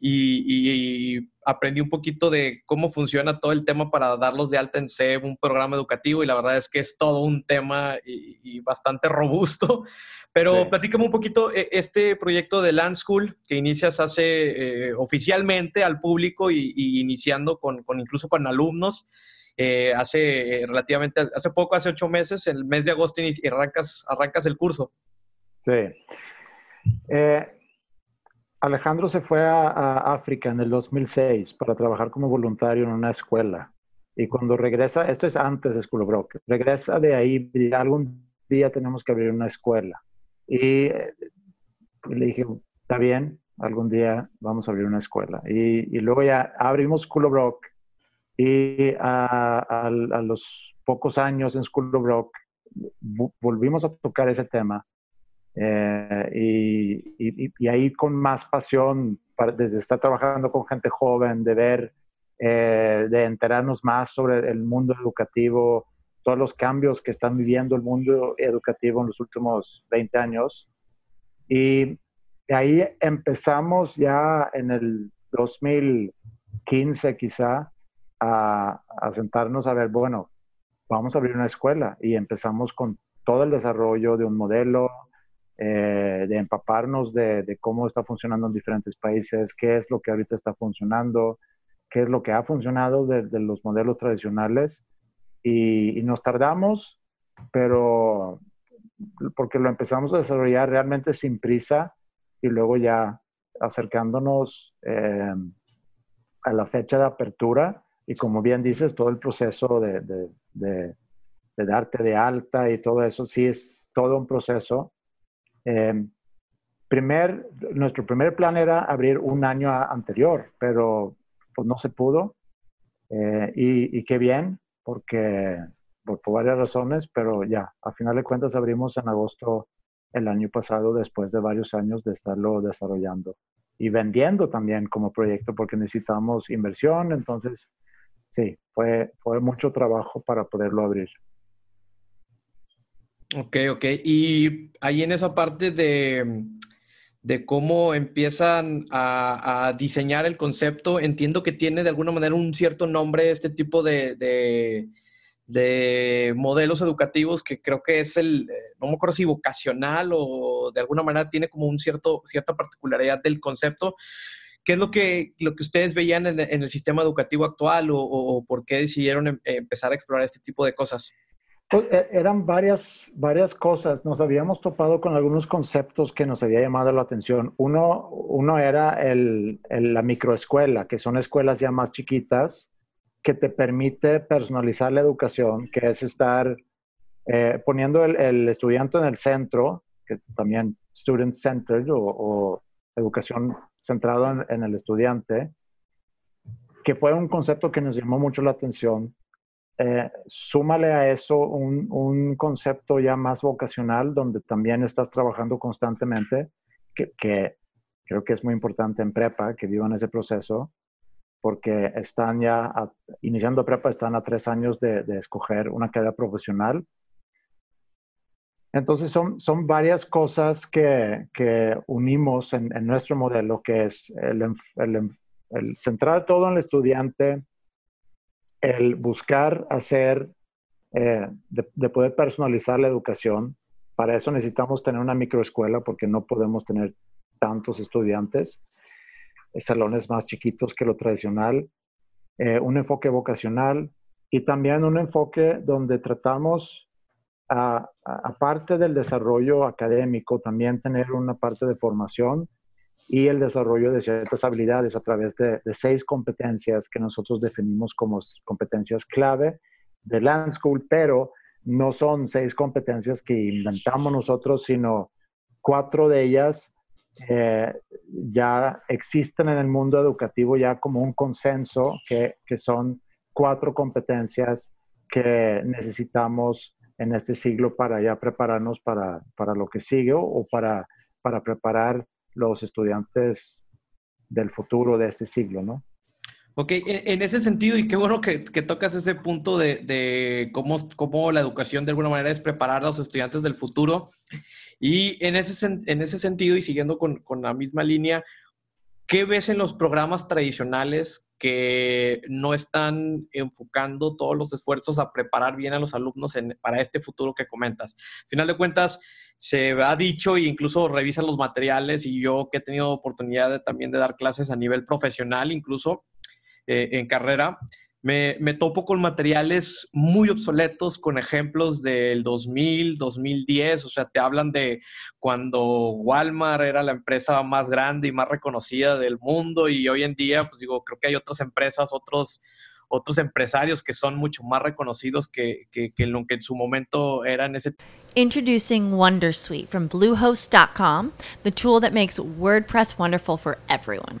y, aprendí un poquito de cómo funciona todo el tema para darlos de alta en SEB, un programa educativo, y la verdad es que es todo un tema y, bastante robusto. Pero platícame un poquito eh, este proyecto de Land School que inicias hace eh, oficialmente al público y, iniciando con, incluso con alumnos. Eh, hace relativamente, hace poco, hace ocho meses, el mes de agosto, y arrancas, arrancas el curso. Sí. Alejandro se fue a, África en el 2006 para trabajar como voluntario en una escuela. Y cuando regresa, esto es antes de School of Rock, regresa de ahí y algún día tenemos que abrir una escuela. Y eh, le dije, está bien, algún día vamos a abrir una escuela. Y, luego ya abrimos School of Rock y a, a los pocos años en School of Rock volvimos a tocar ese tema eh, y, ahí con más pasión, desde estar trabajando con gente joven, de ver, eh, de enterarnos más sobre el mundo educativo, todos los cambios que están viviendo el mundo educativo en los últimos 20 años. Y ahí empezamos ya en el 2015 quizá a, a sentarnos a ver, bueno, vamos a abrir una escuela y empezamos con todo el desarrollo de un modelo, eh, de empaparnos de, cómo está funcionando en diferentes países, qué es lo que ahorita está funcionando, qué es lo que ha funcionado de, los modelos tradicionales. Y, nos tardamos, pero porque lo empezamos a desarrollar realmente sin prisa y luego ya acercándonos eh, a la fecha de apertura y como bien dices, todo el proceso de, de, darte de alta y todo eso, sí es todo un proceso eh, primer, nuestro primer plan era abrir un año anterior, pero pues no se pudo. Eh, y, qué bien, porque por, varias razones, pero ya, a final de cuentas abrimos en agosto el año pasado después de varios años de estarlo desarrollando y vendiendo también como proyecto porque necesitamos inversión. Entonces, sí, fue, fue mucho trabajo para poderlo abrir. Ok, ok. Y ahí en esa parte de, cómo empiezan a, diseñar el concepto, entiendo que tiene de alguna manera un cierto nombre este tipo de, modelos educativos que creo que es el, no me acuerdo si vocacional o de alguna manera tiene como un cierto, cierta particularidad del concepto. ¿Qué es lo que, lo que ustedes veían en, el sistema educativo actual o, por qué decidieron em, empezar a explorar este tipo de cosas? Pues, e, eran varias, varias cosas. Nos habíamos topado con algunos conceptos que nos había llamado la atención. Uno, uno era el, la microescuela, que son escuelas ya más chiquitas, que te permite personalizar la educación, que es estar eh, poniendo el, estudiante en el centro, que también student-centered o, educación centrada en el estudiante, que fue un concepto que nos llamó mucho la atención eh, súmale a eso un, concepto ya más vocacional donde también estás trabajando constantemente, que, creo que es muy importante en prepa, que vivan ese proceso, porque están ya, iniciando prepa, están a tres años de, escoger una carrera profesional. Entonces son, son varias cosas que, unimos en, nuestro modelo, que es el, el, el centrar todo en el estudiante, el buscar hacer, eh, de, poder personalizar la educación. Para eso necesitamos tener una microescuela porque no podemos tener tantos estudiantes, salones más chiquitos que lo tradicional, eh, un enfoque vocacional y también un enfoque donde tratamos aparte del desarrollo académico, también tener una parte de formación y el desarrollo de ciertas habilidades a través de, seis competencias que nosotros definimos como competencias clave de Land School, pero no son seis competencias que inventamos nosotros, sino cuatro de ellas eh, ya existen en el mundo educativo ya como un consenso que, que son cuatro competencias que necesitamos en este siglo para ya prepararnos para, para lo que sigue o para, para preparar los estudiantes del futuro de este siglo, ¿no? Ok, en, ese sentido, y qué bueno que, que tocas ese punto de, de, cómo, cómo la educación de alguna manera es preparar a los estudiantes del futuro. Y en ese, en ese sentido, y siguiendo con, con la misma línea, ¿qué ves en los programas tradicionales que no están enfocando todos los esfuerzos a preparar bien a los alumnos para este futuro que comentas. Al final de cuentas, se ha dicho e incluso revisan los materiales y yo que he tenido oportunidad también de dar clases a nivel profesional, incluso eh, en carrera, me, me, topo con materiales muy obsoletos, con ejemplos del 2000, 2010, o sea, te hablan de cuando Walmart era la empresa más grande y más reconocida del mundo y hoy en día, pues digo, creo que hay otras empresas, otros, otros empresarios que son mucho más reconocidos que, lo que en su momento eran ese. Introducing Wondersuite from Bluehost.com, the tool that makes WordPress wonderful for everyone.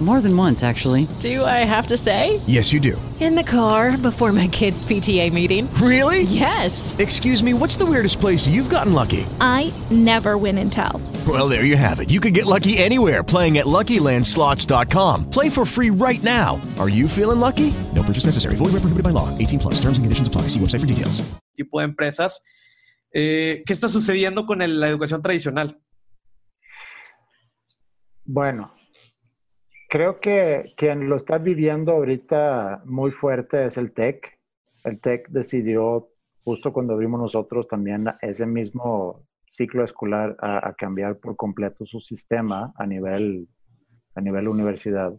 More than once, actually. Do I have to say? Yes, you do. In the car before my kids' PTA meeting. Really? Yes. Excuse me, what's the weirdest place you've gotten lucky? I never win and tell. Well, there you have it. You can get lucky anywhere playing at LuckyLandSlots.com. Play for free right now. Are you feeling lucky? No purchase necessary. Void where prohibited by law. 18 plus. Terms and conditions apply. See website for details. Tipo de empresas. Eh, ¿Qué está sucediendo con el, la educación tradicional? Bueno, Creo que quien lo está viviendo ahorita muy fuerte es el TEC. El TEC decidió, justo cuando vimos nosotros también ese mismo ciclo escolar, a, cambiar por completo su sistema a nivel, a nivel universidad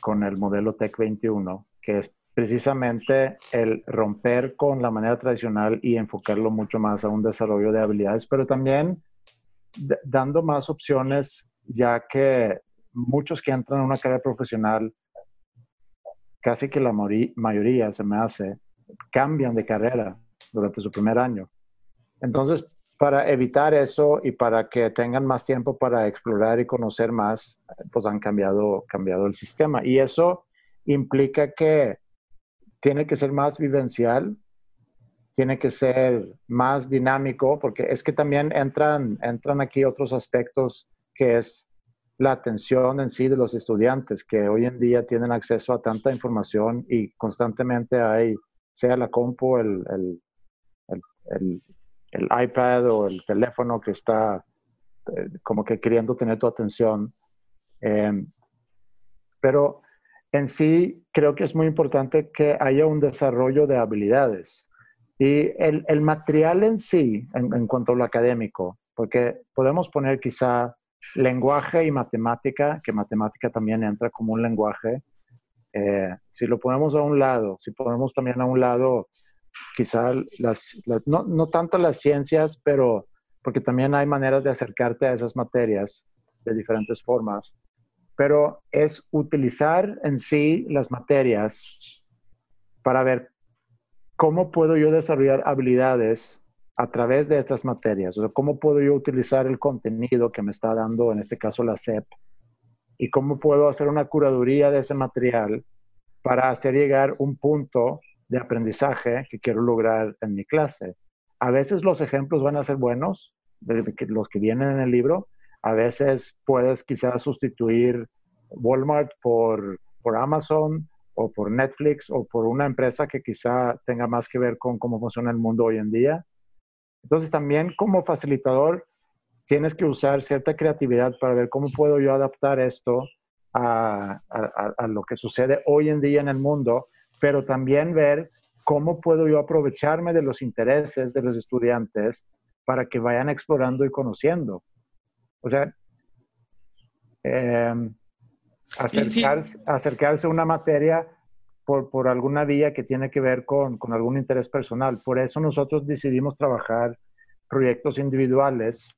con el modelo TEC 21, que es precisamente el romper con la manera tradicional y enfocarlo mucho más a un desarrollo de habilidades, pero también dando más opciones, ya que muchos que entran a una carrera profesional, casi que la mayoría se me hace, cambian de carrera durante su primer año. Entonces, para evitar eso y para que tengan más tiempo para explorar y conocer más, pues han cambiado, cambiado el sistema. Y eso implica que tiene que ser más vivencial, tiene que ser más dinámico, porque es que también entran, entran aquí otros aspectos que es la atención en sí de los estudiantes que hoy en día tienen acceso a tanta información y constantemente hay, sea la compu, el, el, el, iPad o el teléfono que está eh, como que queriendo tener tu atención. Em, pero en sí creo que es muy importante que haya un desarrollo de habilidades. Y el, el material en sí, en, en cuanto a lo académico, porque podemos poner quizá lenguaje y matemática, que matemática también entra como un lenguaje, eh, si lo ponemos a un lado, si ponemos también a un lado quizá las, no, no, tanto las ciencias, pero porque también hay maneras de acercarte a esas materias de diferentes formas. pero es utilizar en sí las materias para ver cómo puedo yo desarrollar habilidades a través de estas materias, o cómo puedo yo utilizar el contenido que me está dando, en este caso la SEP, y cómo puedo hacer una curaduría de ese material para hacer llegar un punto de aprendizaje que quiero lograr en mi clase. A veces los ejemplos van a ser buenos, los que vienen en el libro, a veces puedes quizás sustituir Walmart por, por Amazon o por Netflix o por una empresa que quizá tenga más que ver con cómo funciona el mundo hoy en día. Entonces también como facilitador tienes que usar cierta creatividad para ver cómo puedo yo adaptar esto a, a, lo que sucede hoy en día en el mundo, pero también ver cómo puedo yo aprovecharme de los intereses de los estudiantes para que vayan explorando y conociendo. O sea, em, acercarse, a una materia por, por, alguna vía que tiene que ver con, con, algún interés personal. Por eso nosotros decidimos trabajar proyectos individuales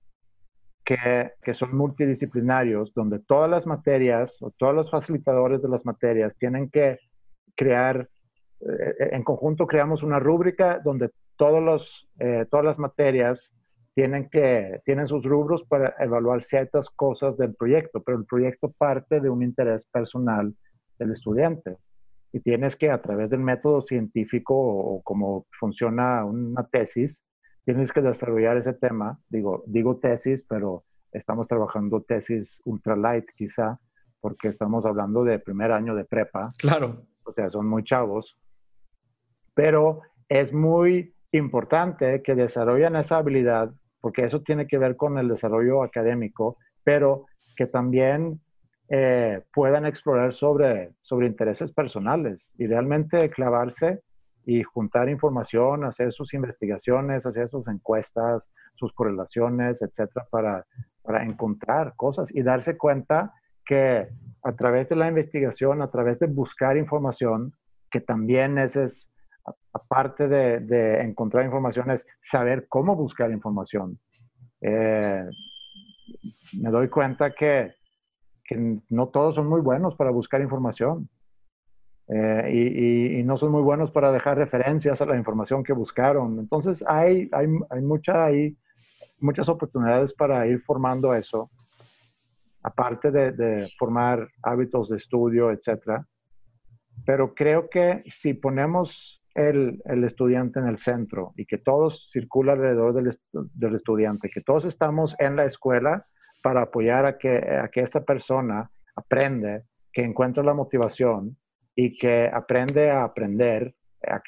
que, que, son multidisciplinarios, donde todas las materias o todos los facilitadores de las materias tienen que crear, eh, en conjunto creamos una rúbrica donde todos los, eh, todas las materias tienen, que, tienen sus rubros para evaluar ciertas cosas del proyecto, pero el proyecto parte de un interés personal del estudiante. Y tienes que, a través del método científico o, cómo funciona una tesis, tienes que desarrollar ese tema. Digo, digo tesis, pero estamos trabajando tesis ultralight quizá, porque estamos hablando de primer año de prepa. Claro. O sea, son muy chavos. Pero es muy importante que desarrollen esa habilidad porque eso tiene que ver con el desarrollo académico, pero que también eh, puedan explorar sobre, sobre intereses personales y realmente clavarse y juntar información, hacer sus investigaciones, hacer sus encuestas, sus correlaciones, etcétera, para, para encontrar cosas y darse cuenta que a través de la investigación, a través de buscar información, que también ese es aparte de, encontrar información, es saber cómo buscar información. Eh, me doy cuenta que, no todos son muy buenos para buscar información. Eh, y, no son muy buenos para dejar referencias a la información que buscaron. Entonces hay, hay, mucha, hay muchas oportunidades para ir formando eso, aparte de, de formar hábitos de estudio, etc. Pero creo que si ponemos el, estudiante en el centro y que todos circulan alrededor del, estudiante, que todos estamos en la escuela para apoyar a que, a que esta persona aprende, que encuentre la motivación y que aprende a aprender,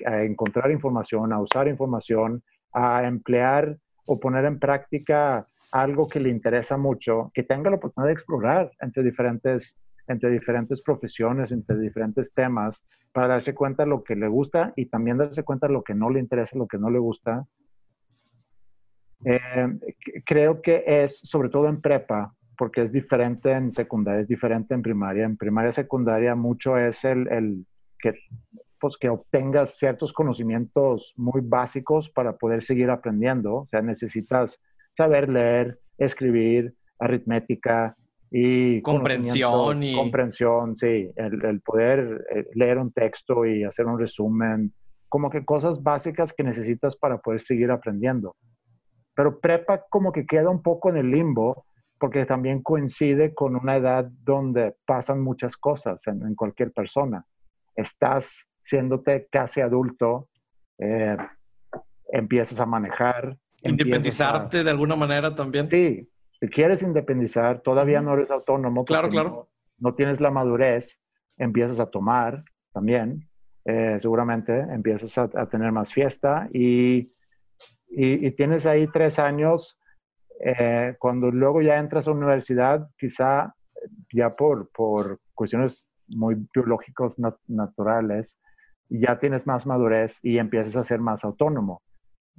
a, encontrar información, a usar información, a emplear o poner en práctica algo que le interesa mucho, que tenga la oportunidad de explorar entre diferentes entre diferentes profesiones, entre diferentes temas, para darse cuenta de lo que le gusta y también darse cuenta de lo que no le interesa, lo que no le gusta. Eh, creo que es, sobre todo en prepa, porque es diferente en secundaria, es diferente en primaria. En primaria, secundaria, mucho es el, que, pues, que obtengas ciertos conocimientos muy básicos para poder seguir aprendiendo. O sea, necesitas saber leer, escribir, aritmética, y comprensión y comprensión, sí, el, poder eh, leer un texto y hacer un resumen, como que cosas básicas que necesitas para poder seguir aprendiendo. Pero prepa como que queda un poco en el limbo porque también coincide con una edad donde pasan muchas cosas en, cualquier persona. Estás siéndote casi adulto, eh, empiezas a manejar. Independizarte de alguna manera también. Sí, si quieres independizar, todavía no eres autónomo. Claro, claro. No, tienes la madurez, empiezas a tomar también, eh, seguramente empiezas a, tener más fiesta y, y, tienes ahí tres años. Eh, cuando luego ya entras a la universidad, quizá ya por, por cuestiones muy biológicos naturales, ya tienes más madurez y empiezas a ser más autónomo.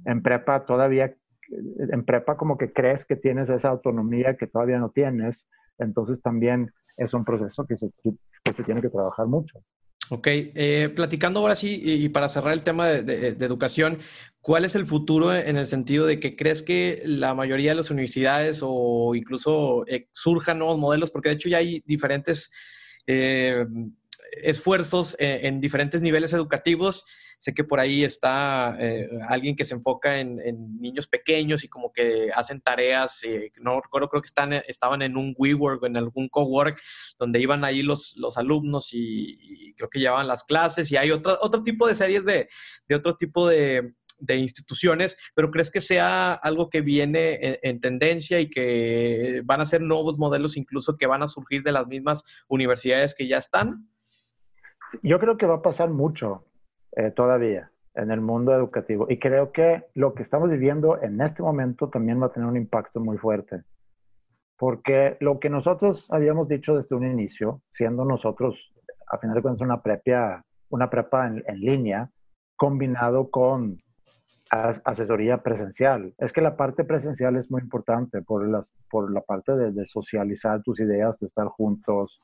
En prepa todavía en prepa como que crees que tienes esa autonomía que todavía no tienes, entonces también es un proceso que se, que se tiene que trabajar mucho. Ok, eh, platicando ahora sí, y, para cerrar el tema de, educación, ¿cuál es el futuro en el sentido de que crees que la mayoría de las universidades o incluso eh, surjan nuevos modelos? Porque de hecho ya hay diferentes eh, esfuerzos en diferentes niveles educativos Sé que por ahí está eh, alguien que se enfoca en, niños pequeños y como que hacen tareas, eh, no recuerdo, creo que están, estaban en un WeWork o en algún cowork donde iban ahí los, los alumnos y, creo que llevaban las clases y hay otro, otro tipo de series de, de otro tipo de, de instituciones, pero ¿crees que sea algo que viene en, tendencia y que van a ser nuevos modelos incluso que van a surgir de las mismas universidades que ya están? Yo creo que va a pasar mucho. Eh, todavía en el mundo educativo. Y creo que lo que estamos viviendo en este momento también va a tener un impacto muy fuerte. Porque lo que nosotros habíamos dicho desde un inicio, siendo nosotros, a final de cuentas, una prepa, una prepa en, línea, combinado con asesoría presencial. Es que la parte presencial es muy importante por, las, por la parte de, de socializar tus ideas, de estar juntos,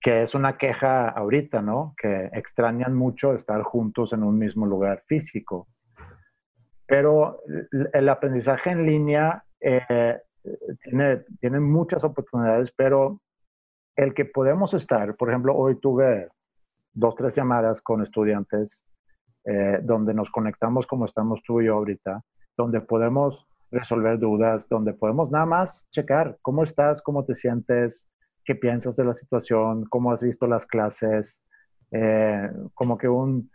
que es una queja ahorita, ¿no? Que extrañan mucho estar juntos en un mismo lugar físico. Pero el aprendizaje en línea eh, tiene, muchas oportunidades, pero el que podemos estar, por ejemplo, hoy tuve dos, tres llamadas con estudiantes eh, donde nos conectamos como estamos tú y yo ahorita, donde podemos resolver dudas, donde podemos nada más checar cómo estás, cómo te sientes, qué piensas de la situación, cómo has visto las clases, eh, como que un,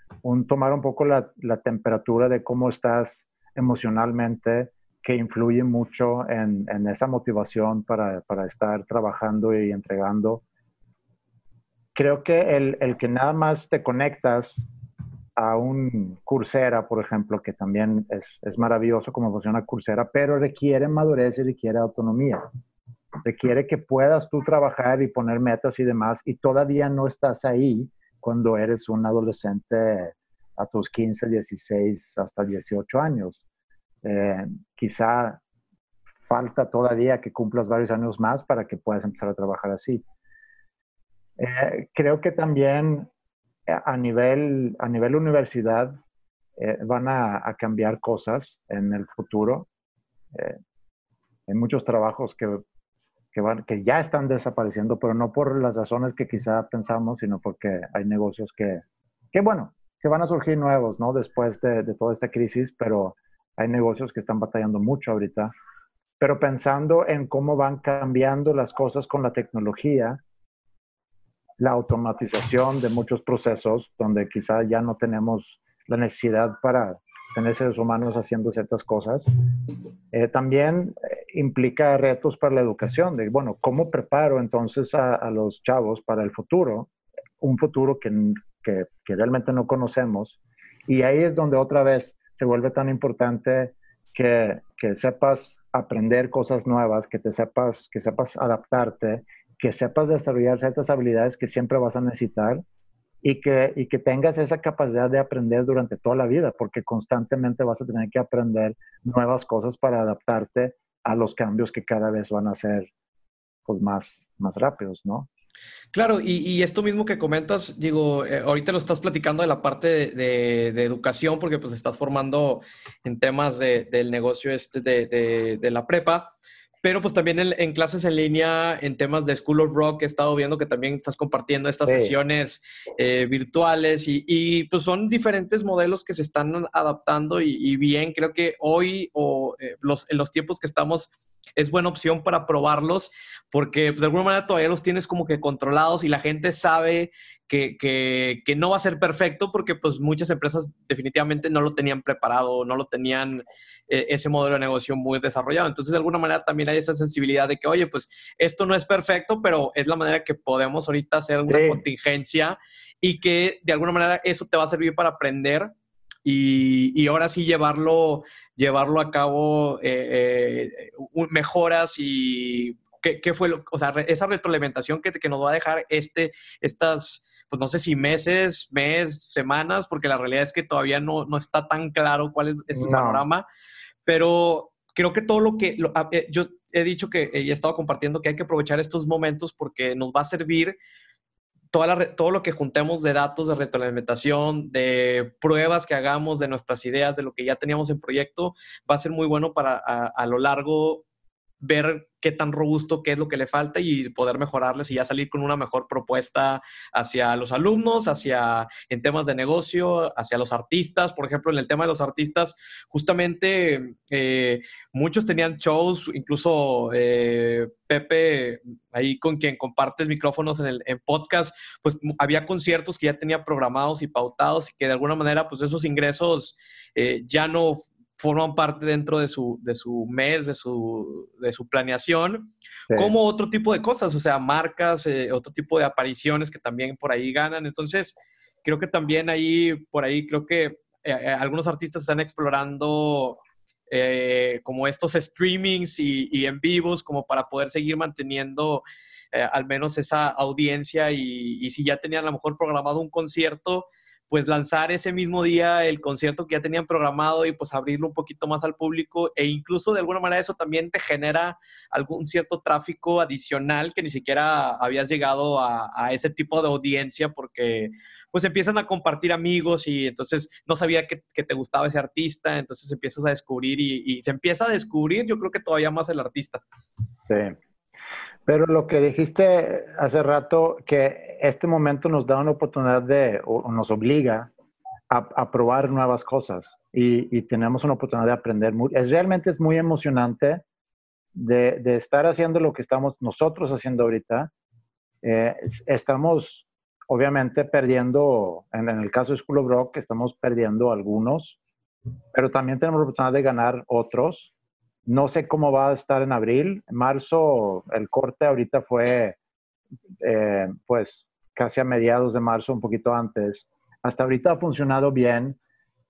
tomar un poco la, temperatura de cómo estás emocionalmente, que influye mucho en, esa motivación para, estar trabajando y entregando. Creo que el, el, que nada más te conectas a un Coursera, por ejemplo, que también es, es maravilloso como funciona Coursera, pero requiere madurez y requiere autonomía requiere que puedas tú trabajar y poner metas y demás, y todavía no estás ahí cuando eres un adolescente a tus 15, 16, hasta 18 años. Eh, quizá falta todavía que cumplas varios años más para que puedas empezar a trabajar así. Eh, creo que también eh, a nivel, a nivel universidad van a, a, cambiar cosas en el futuro. hay muchos trabajos que que, van, que ya están desapareciendo, pero no por las razones que quizá pensamos, sino porque hay negocios que, que bueno, que van a surgir nuevos, ¿no? Después de, de toda esta crisis, pero hay negocios que están batallando mucho ahorita. Pero pensando en cómo van cambiando las cosas con la tecnología, la automatización de muchos procesos, donde quizá ya no tenemos la necesidad para tener seres humanos haciendo ciertas cosas, eh, también implica retos para la educación, de, bueno, ¿cómo preparo entonces a, los chavos para el futuro? Un futuro que, que, que, realmente no conocemos. Y ahí es donde otra vez se vuelve tan importante que, que sepas aprender cosas nuevas, que te sepas, que sepas adaptarte, que sepas desarrollar ciertas habilidades que siempre vas a necesitar y que, y que tengas esa capacidad de aprender durante toda la vida, porque constantemente vas a tener que aprender nuevas cosas para adaptarte a los cambios que cada vez van a ser pues, más, más rápidos, ¿no? Claro, y, esto mismo que comentas, digo, eh, ahorita lo estás platicando de la parte de, educación, porque pues estás formando en temas de, del negocio este de la prepa, pero pues también en, clases en línea, en temas de School of Rock, he estado viendo que también estás compartiendo estas sesiones eh, virtuales y, pues son diferentes modelos que se están adaptando y, bien, creo que hoy o eh, los, en los tiempos que estamos es buena opción para probarlos porque pues, de alguna manera todavía los tienes como que controlados y la gente sabe que, no va a ser perfecto porque pues muchas empresas definitivamente no lo tenían preparado, no lo tenían eh, ese modelo de negocio muy desarrollado. Entonces de alguna manera también hay esa sensibilidad de que, oye, pues esto no es perfecto, pero es la manera que podemos ahorita hacer una contingencia y que de alguna manera eso te va a servir para aprender y, ahora sí llevarlo, llevarlo a cabo, eh, eh, mejoras y qué, fue, lo, o sea, esa retroalimentación que, que nos va a dejar este, estas pues no sé si meses, mes, semanas, porque la realidad es que todavía no, no está tan claro cuál es, el panorama, pero creo que todo lo que ah, eh, yo he dicho que he estado compartiendo que hay que aprovechar estos momentos porque nos va a servir toda la, todo lo que juntemos de datos de retroalimentación, de pruebas que hagamos de nuestras ideas, de lo que ya teníamos en proyecto, va a ser muy bueno para a, a lo largo ver qué tan robusto, qué es lo que le falta y poder mejorarles y ya salir con una mejor propuesta hacia los alumnos, hacia en temas de negocio, hacia los artistas. Por ejemplo, en el tema de los artistas, justamente eh, muchos tenían shows, incluso eh, Pepe, ahí con quien compartes micrófonos en el podcast, pues había conciertos que ya tenía programados y pautados y que de alguna manera, pues esos ingresos eh, ya no forman parte dentro de su, de su mes, de su, de su planeación, como otro tipo de cosas, o sea, marcas, eh, otro tipo de apariciones que también por ahí ganan. Entonces, creo que también ahí, por ahí, creo que eh, eh, algunos artistas están explorando como estos streamings y, y, en vivos como para poder seguir manteniendo al menos esa audiencia y, y si ya tenían a lo mejor programado un concierto, pues lanzar ese mismo día el concierto que ya tenían programado y pues abrirlo un poquito más al público e incluso de alguna manera eso también te genera algún cierto tráfico adicional que ni siquiera habías llegado a, ese tipo de audiencia porque pues empiezan a compartir amigos y entonces no sabía que, te gustaba ese artista, entonces empiezas a descubrir y, y se empieza a descubrir yo creo que todavía más el artista. Sí. Pero lo que dijiste hace rato, que este momento nos da una oportunidad de, o, nos obliga a, probar nuevas cosas y, tenemos una oportunidad de aprender. es, realmente es muy emocionante de, estar haciendo lo que estamos nosotros haciendo ahorita. Eh, estamos obviamente perdiendo, en, en, el caso de School of Rock, estamos perdiendo algunos, pero también tenemos la oportunidad de ganar otros no sé cómo va a estar en abril. Marzo, el corte ahorita fue, eh, pues, casi a mediados de marzo, un poquito antes. Hasta ahorita ha funcionado bien,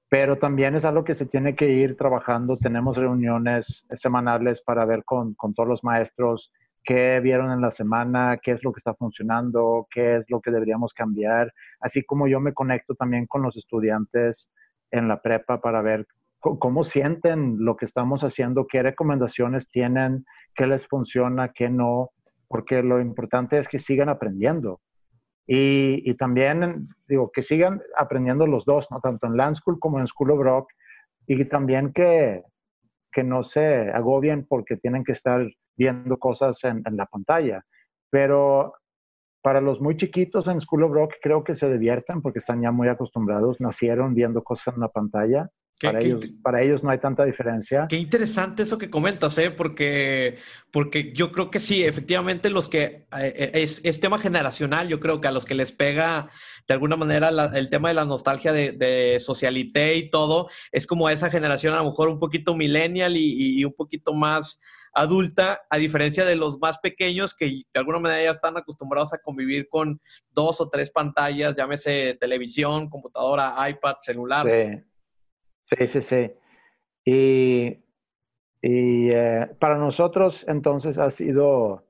pero también es algo que se tiene que ir trabajando. Tenemos reuniones semanales para ver con, con todos los maestros qué vieron en la semana, qué es lo que está funcionando, qué es lo que deberíamos cambiar, así como yo me conecto también con los estudiantes en la prepa para ver cómo sienten lo que estamos haciendo, qué recomendaciones tienen, qué les funciona, qué no, porque lo importante es que sigan aprendiendo. Y, también, digo, que sigan aprendiendo los dos, ¿no? Tanto en Land School como en School of Rock, y también que, que no se agobien porque tienen que estar viendo cosas en, en la pantalla. Pero para los muy chiquitos en School of Rock creo que se divierten porque están ya muy acostumbrados, nacieron viendo cosas en la pantalla para, ellos, para ellos no hay tanta diferencia. Qué interesante eso que comentas, ¿eh? porque, porque yo creo que sí, efectivamente los que eh, eh, es, es, tema generacional, yo creo que a los que les pega de alguna manera el tema de la nostalgia de, de, socialité y todo, es como esa generación a lo mejor un poquito millennial y, y un poquito más adulta, a diferencia de los más pequeños que de alguna manera ya están acostumbrados a convivir con dos o tres pantallas, llámese televisión, computadora, iPad, celular. Sí. Sí, sí. Y, eh, para nosotros entonces ha sido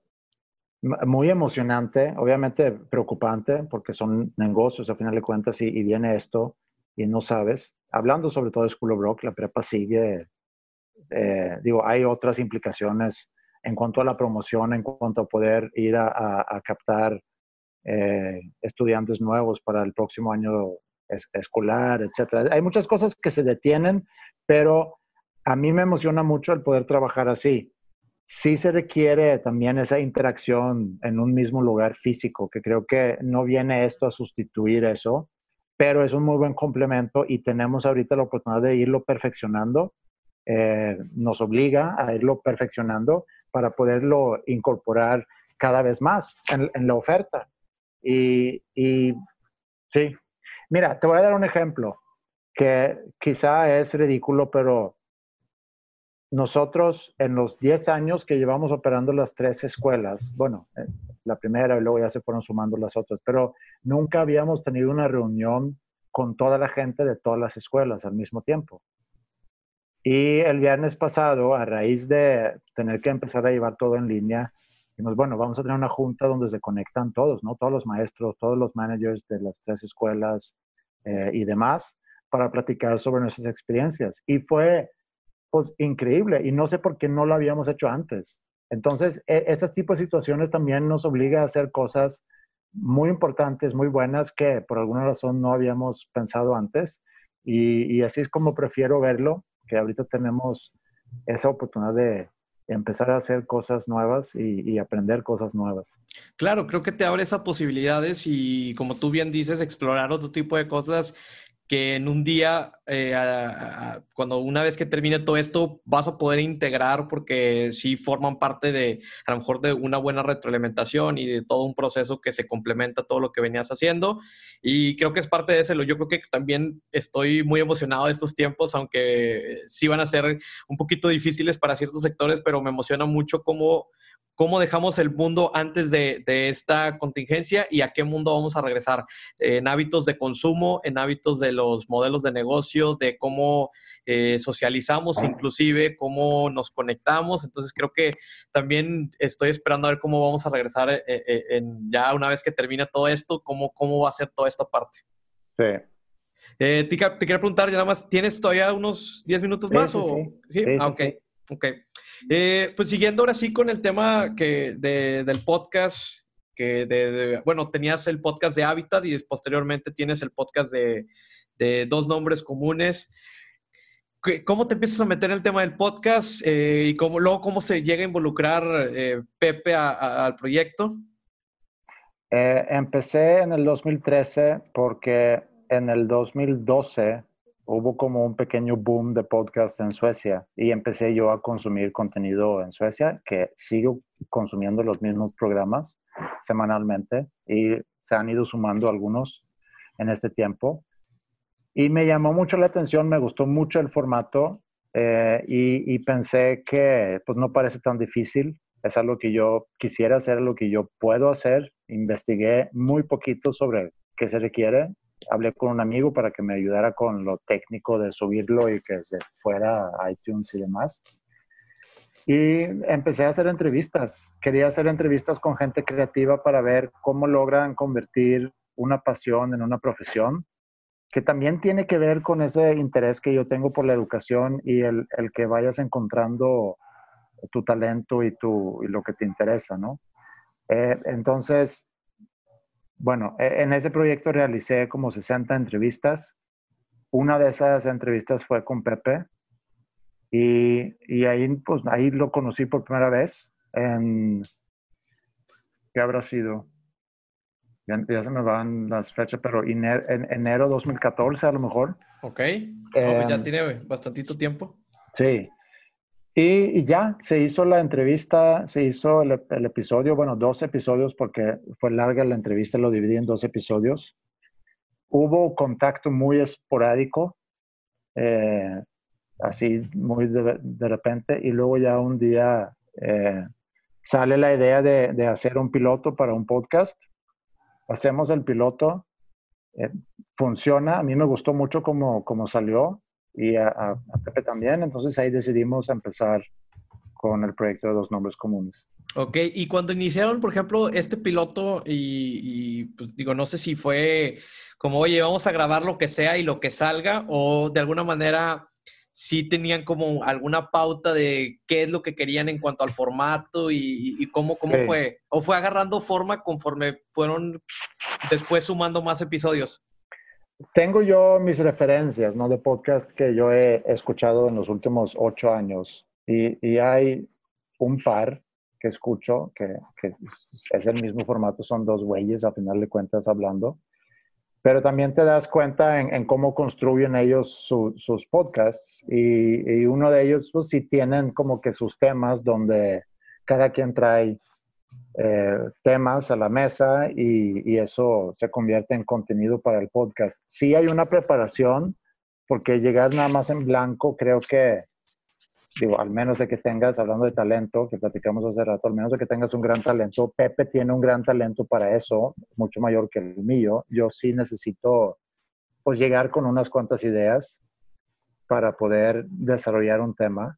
muy emocionante, obviamente preocupante, porque son negocios a final de cuentas y, viene esto y no sabes. Hablando sobre todo de School of Rock, la prepa sigue, eh, digo, hay otras implicaciones en cuanto a la promoción, en cuanto a poder ir a, captar eh, estudiantes nuevos para el próximo año escolar, etcétera. Hay muchas cosas que se detienen, pero a mí me emociona mucho el poder trabajar así. Sí se requiere también esa interacción en un mismo lugar físico, que creo que no viene esto a sustituir eso, pero es un muy buen complemento y tenemos ahorita la oportunidad de irlo perfeccionando. Eh, nos obliga a irlo perfeccionando para poderlo incorporar cada vez más en, la oferta. Y, y sí, Mira, te voy a dar un ejemplo que quizá es ridículo, pero nosotros en los 10 años que llevamos operando las tres escuelas, bueno, eh, la primera y luego ya se fueron sumando las otras, pero nunca habíamos tenido una reunión con toda la gente de todas las escuelas al mismo tiempo. Y el viernes pasado, a raíz de tener que empezar a llevar todo en línea, dijimos, bueno, vamos a tener una junta donde se conectan todos, ¿no? Todos los maestros, todos los managers de las tres escuelas, eh, y demás para platicar sobre nuestras experiencias. Y fue pues increíble y no sé por qué no lo habíamos hecho antes. Entonces, e, ese tipo de situaciones también nos obliga a hacer cosas muy importantes, muy buenas que por alguna razón no habíamos pensado antes. Y, así es como prefiero verlo, que ahorita tenemos esa oportunidad de empezar a hacer cosas nuevas y, aprender cosas nuevas. Claro, creo que te abre esas posibilidades y como tú bien dices, explorar otro tipo de cosas que en un día, eh, cuando una vez que termine todo esto, vas a poder integrar porque sí forman parte de, a lo mejor, de una buena retroalimentación y de todo un proceso que se complementa todo lo que venías haciendo. Y creo que es parte de eso. Yo creo que también estoy muy emocionado de estos tiempos, aunque sí van a ser un poquito difíciles para ciertos sectores, pero me emociona mucho cómo cómo dejamos el mundo antes de, esta contingencia y a qué mundo vamos a regresar, en hábitos de consumo, en hábitos de los modelos de negocio, de cómo eh, socializamos, inclusive cómo nos conectamos. Entonces creo que también estoy esperando a ver cómo vamos a regresar eh, eh, en, ya una vez que termine todo esto, cómo, cómo va a ser toda esta parte. Sí. te, te quería preguntar, ya nada más, ¿tienes todavía unos 10 minutos más? Sí, o... sí, ah, ok, ok. Eh, pues siguiendo ahora sí con el tema que del podcast, que de, bueno, tenías el podcast de Habitat y posteriormente tienes el podcast de, dos nombres comunes. ¿Cómo te empiezas a meter en el tema del podcast eh, y cómo, luego cómo se llega a involucrar eh, Pepe al proyecto? empecé en el 2013 porque en el 2012 hubo como un pequeño boom de podcast en Suecia y empecé yo a consumir contenido en Suecia, que sigo consumiendo los mismos programas semanalmente y se han ido sumando algunos en este tiempo. Y me llamó mucho la atención, me gustó mucho el formato eh, y, y, pensé que pues no parece tan difícil, es algo que yo quisiera hacer, lo que yo puedo hacer. Investigué muy poquito sobre qué se requiere hablé con un amigo para que me ayudara con lo técnico de subirlo y que se fuera a iTunes y demás. Y empecé a hacer entrevistas. Quería hacer entrevistas con gente creativa para ver cómo logran convertir una pasión en una profesión, que también tiene que ver con ese interés que yo tengo por la educación y el, el que vayas encontrando tu talento y, tu, y lo que te interesa, ¿no? Eh, entonces, bueno, e, en ese proyecto realicé como 60 entrevistas. Una de esas entrevistas fue con Pepe y, ahí, pues, ahí lo conocí por primera vez en... ¿Qué habrá sido? Ya, se me van las fechas, pero en enero 2014 a lo mejor. Ok, pues ya em, tiene bastantito tiempo. Sí, y, ya, se hizo la entrevista, se hizo el, episodio, bueno, dos episodios porque fue larga la entrevista, lo dividí en dos episodios. Hubo contacto muy esporádico, eh, así muy de, repente, y luego ya un día eh, sale la idea de, hacer un piloto para un podcast. Hacemos el piloto, eh, funciona, a mí me gustó mucho como, como salió, y a, Pepe también. Entonces ahí decidimos empezar con el proyecto de dos nombres comunes. Ok, y cuando iniciaron, por ejemplo, este piloto, y, pues, digo, no sé si fue como, oye, vamos a grabar lo que sea y lo que salga, o de alguna manera sí tenían como alguna pauta de qué es lo que querían en cuanto al formato y, cómo, cómo fue, o fue agarrando forma conforme fueron después sumando más episodios tengo yo mis referencias ¿no? de podcast que yo he escuchado en los últimos ocho años. Y, hay un par que escucho que, es el mismo formato, son dos güeyes a final de cuentas hablando, pero también te das cuenta en, cómo construyen ellos sus podcasts. Y, y, uno de ellos pues sí tienen como que sus temas donde cada quien trae eh, temas a la mesa y, eso se convierte en contenido para el podcast. Si hay una preparación, porque llegar nada más en blanco, creo que, digo, al menos de que tengas, hablando de talento, que platicamos hace rato, al menos de que tengas un gran talento, Pepe tiene un gran talento para eso, mucho mayor que el mío. Yo sí necesito, pues, llegar con unas cuantas ideas para poder desarrollar un tema.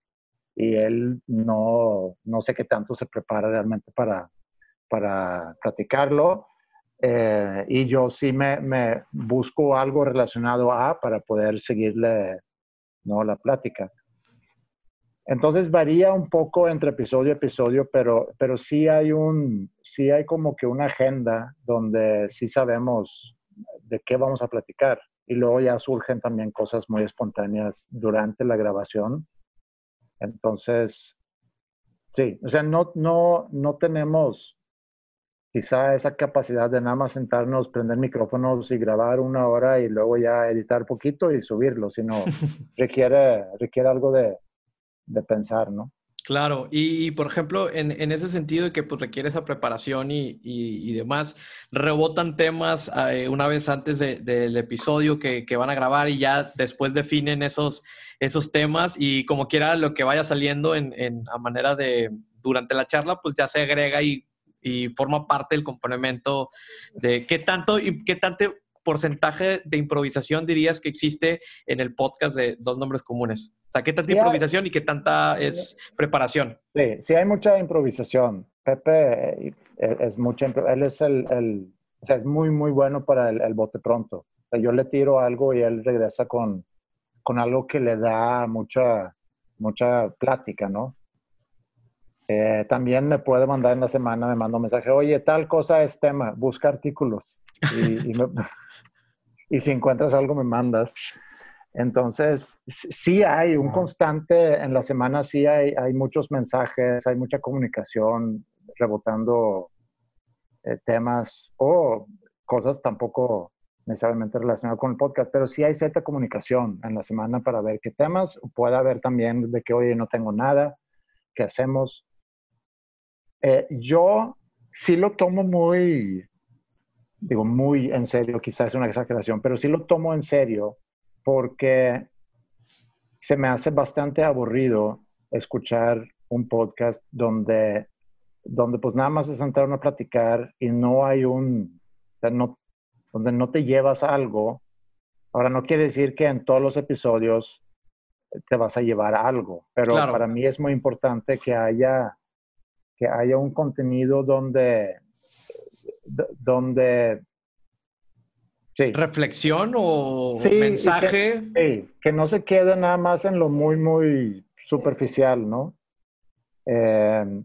Y él no, no sé qué tanto se prepara realmente para, para platicarlo. Eh, y yo sí me, me, busco algo relacionado a para poder seguirle ¿no? la plática. Entonces varía un poco entre episodio a episodio, pero, pero sí, hay un, sí hay como que una agenda donde sí sabemos de qué vamos a platicar. Y luego ya surgen también cosas muy espontáneas durante la grabación entonces, sí, o sea, no, no, no tenemos quizá esa capacidad de nada más sentarnos, prender micrófonos y grabar una hora y luego ya editar poquito y subirlo, sino requiere, requiere algo de, de pensar, ¿no? Claro, y, por ejemplo, en, en, ese sentido que pues, requiere esa preparación y, y, demás, rebotan temas eh, una vez antes del episodio que, que, van a grabar y ya después definen esos, esos temas y como quiera lo que vaya saliendo en, en a manera de durante la charla, pues ya se agrega y, y forma parte del complemento de qué tanto y qué tanto porcentaje de improvisación dirías que existe en el podcast de Dos Nombres Comunes? O sea, ¿qué tanta improvisación y qué tanta es preparación? Sí, sí hay mucha improvisación. Pepe eh, es mucha, él es el, el o sea, es muy, muy bueno para el, el bote pronto. O sea, yo le tiro algo y él regresa con, con algo que le da mucha, mucha plática, ¿no? Eh, también me puede mandar en la semana, me manda un mensaje, oye, tal cosa es tema, busca artículos. Y, y me, y si encuentras algo me mandas. Entonces, sí hay un constante, en la semana sí hay, hay muchos mensajes, hay mucha comunicación rebotando eh, temas o cosas tampoco necesariamente relacionadas con el podcast, pero sí hay cierta comunicación en la semana para ver qué temas. Puede haber también de que, oye, no tengo nada, ¿qué hacemos? Eh, yo sí lo tomo muy, digo, muy en serio, quizás es una exageración, pero sí lo tomo en serio porque se me hace bastante aburrido escuchar un podcast donde, donde pues nada más se sentaron a platicar y no hay un, no, donde no te llevas algo. Ahora, no quiere decir que en todos los episodios te vas a llevar algo, pero para mí es muy importante que haya, que haya un contenido donde, donde sí. reflexión o mensaje. Que, sí, que no se quede nada más en lo muy, muy superficial, ¿no? Eh,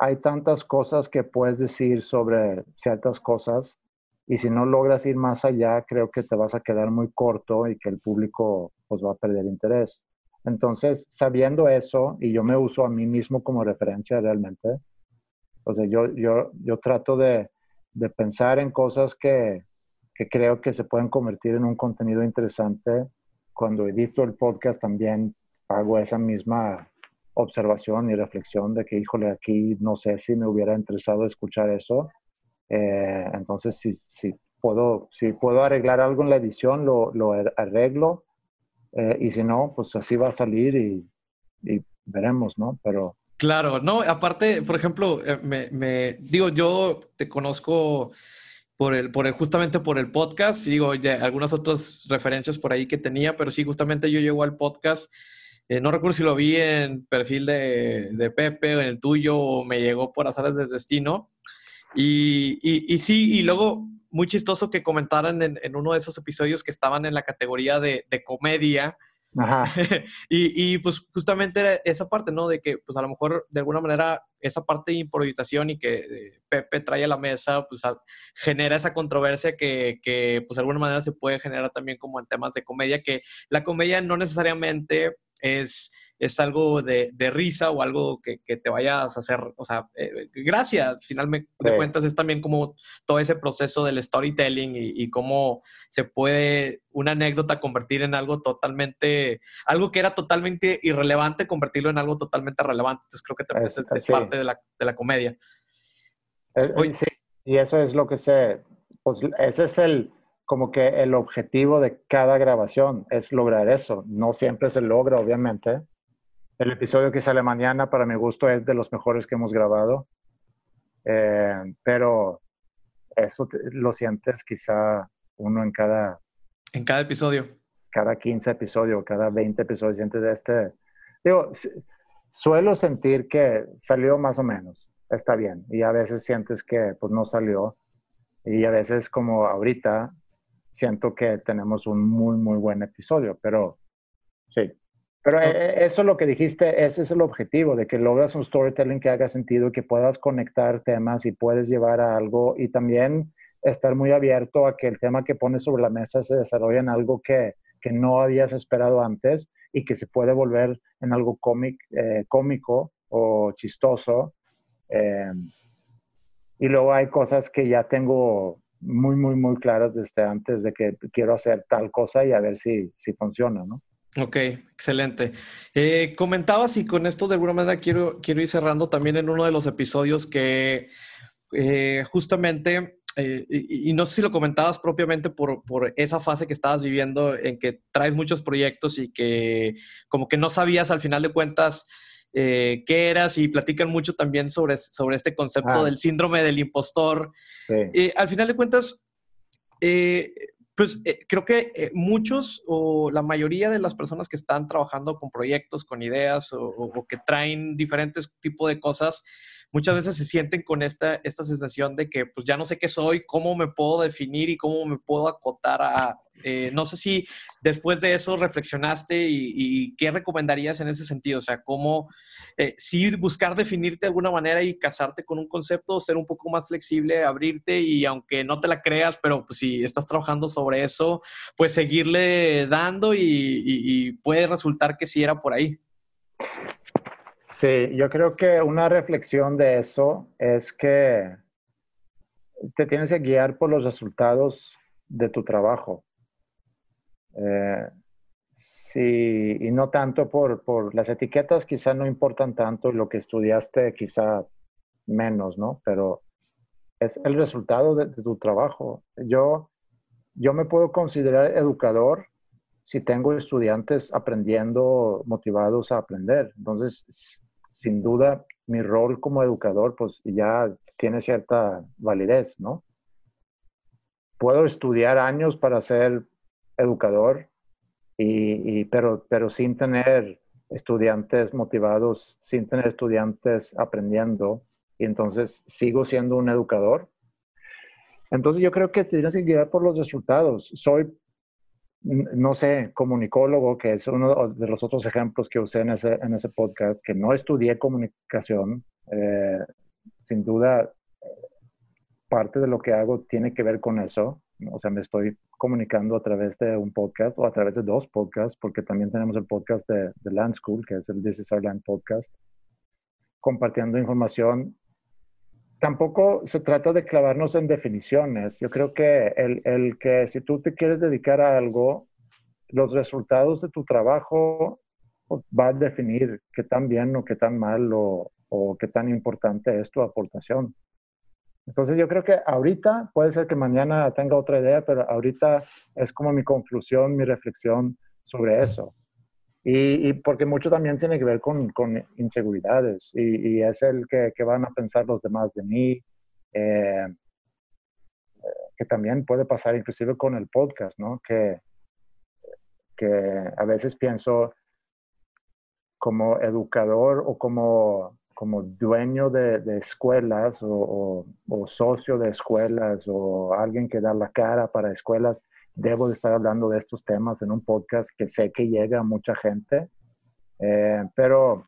hay tantas cosas que puedes decir sobre ciertas cosas y si no logras ir más allá, creo que te vas a quedar muy corto y que el público pues va a perder interés. Entonces, sabiendo eso, y yo me uso a mí mismo como referencia realmente, o sea, yo, yo, yo trato de, de pensar en cosas que, que, creo que se pueden convertir en un contenido interesante. Cuando edito el podcast también hago esa misma, observación y reflexión de que, híjole, aquí no sé si me hubiera interesado escuchar eso. Eh, entonces, si, si, puedo, si puedo arreglar algo en la edición, lo, lo arreglo. Eh, y si no, pues así va a salir y, y veremos, ¿no? Pero... Claro, no, aparte, por ejemplo, eh, me, digo, yo te conozco por el, por el, justamente por el podcast, digo, ya, algunas otras referencias por ahí que tenía, pero sí, justamente yo llego al podcast eh, no recuerdo si lo vi en perfil de, de, Pepe o en el tuyo o me llegó por azares del destino. Y, y, sí, y luego muy chistoso que comentaran en, en, uno de esos episodios que estaban en la categoría de, de comedia. Y, y, pues justamente era esa parte, ¿no? De que pues a lo mejor de alguna manera esa parte de improvisación y que eh, Pepe trae a la mesa, pues genera esa controversia que, que pues de alguna manera se puede generar también como en temas de comedia, que la comedia no necesariamente es, es algo de, de risa o algo que, que, te vayas a hacer, o sea, eh, gracias, finalmente de cuentas es también como todo ese proceso del storytelling y, y, cómo se puede una anécdota convertir en algo totalmente, algo que era totalmente irrelevante, convertirlo en algo totalmente relevante. Entonces creo que también es, es, parte de la, de la comedia. Eh, eh, sí, y eso es lo que se, pues ese es el, como que el objetivo de cada grabación es lograr eso. No siempre se logra, obviamente. El episodio que sale mañana, para mi gusto, es de los mejores que hemos grabado. Eh, pero eso lo sientes quizá uno en cada... En cada episodio. Cada 15 episodios, cada 20 episodios sientes este... Digo, suelo sentir que salió más o menos, está bien. Y a veces sientes que pues no salió. Y a veces como ahorita siento que tenemos un muy, muy buen episodio, pero sí. Pero eh, eso es lo que dijiste, ese es el objetivo, de que logras un storytelling que haga sentido y que puedas conectar temas y puedes llevar a algo y también estar muy abierto a que el tema que pones sobre la mesa se desarrolle en algo que, que no habías esperado antes y que se puede volver en algo cómic, eh, cómico o chistoso. Eh, y luego hay cosas que ya tengo muy, muy, muy claras desde antes de que quiero hacer tal cosa y a ver si, si funciona, ¿no? Ok, excelente. Eh, comentabas y con esto de alguna manera quiero, quiero ir cerrando también en uno de los episodios que eh, justamente, eh, y, y, no sé si lo comentabas propiamente por, por, esa fase que estabas viviendo en que traes muchos proyectos y que como que no sabías al final de cuentas eh, qué eras y platican mucho también sobre, sobre este concepto ah. del síndrome del impostor. Al final de cuentas, eh, pues creo que muchos o la mayoría de las personas que están trabajando con proyectos, con ideas o, o que traen diferentes tipos de cosas, muchas veces se sienten con esta, esta sensación de que pues ya no sé qué soy, cómo me puedo definir y cómo me puedo acotar a... Eh, no sé si después de eso reflexionaste y, qué recomendarías en ese sentido, o sea, cómo eh, sí buscar definirte de alguna manera y casarte con un concepto, ser un poco más flexible, abrirte y aunque no te la creas, pero pues si estás trabajando sobre eso, pues seguirle dando y, y puede resultar que sí era por ahí. Sí, yo creo que una reflexión de eso es que te tienes que guiar por los resultados de tu trabajo. Eh, sí, y no tanto por, por, las etiquetas, quizá no importan tanto, lo que estudiaste quizá menos, ¿no? Pero es el resultado de, de tu trabajo. Yo, yo me puedo considerar educador si tengo estudiantes aprendiendo, motivados a aprender. Entonces, sin duda mi rol como educador pues ya tiene cierta validez, ¿no? Puedo estudiar años para ser educador, y, pero, pero sin tener estudiantes motivados, sin tener estudiantes aprendiendo, y entonces sigo siendo un educador. Entonces yo creo que tienes que guiar por los resultados. Soy no sé, comunicólogo, que es uno de los otros ejemplos que usé en ese, en ese podcast, que no estudié comunicación, eh, sin duda parte de lo que hago tiene que ver con eso. O sea, me estoy comunicando a través de un podcast o a través de dos podcasts, porque también tenemos el podcast de, de Land School, que es el This is Our Land podcast, compartiendo información tampoco se trata de clavarnos en definiciones. Yo creo que el, que si tú te quieres dedicar a algo, los resultados de tu trabajo pues, va a definir qué tan bien o qué tan mal o, o qué tan importante es tu aportación. Entonces yo creo que ahorita, puede ser que mañana tenga otra idea, pero ahorita es como mi conclusión, mi reflexión sobre eso. Y, porque mucho también tiene que ver con, inseguridades y, es el que, van a pensar los demás de mí, eh, que también puede pasar inclusive con el podcast, ¿no? Que, que a veces pienso como educador o como, como dueño de, escuelas o, socio de escuelas o alguien que da la cara para escuelas, debo de estar hablando de estos temas en un podcast que sé que llega a mucha gente, eh, pero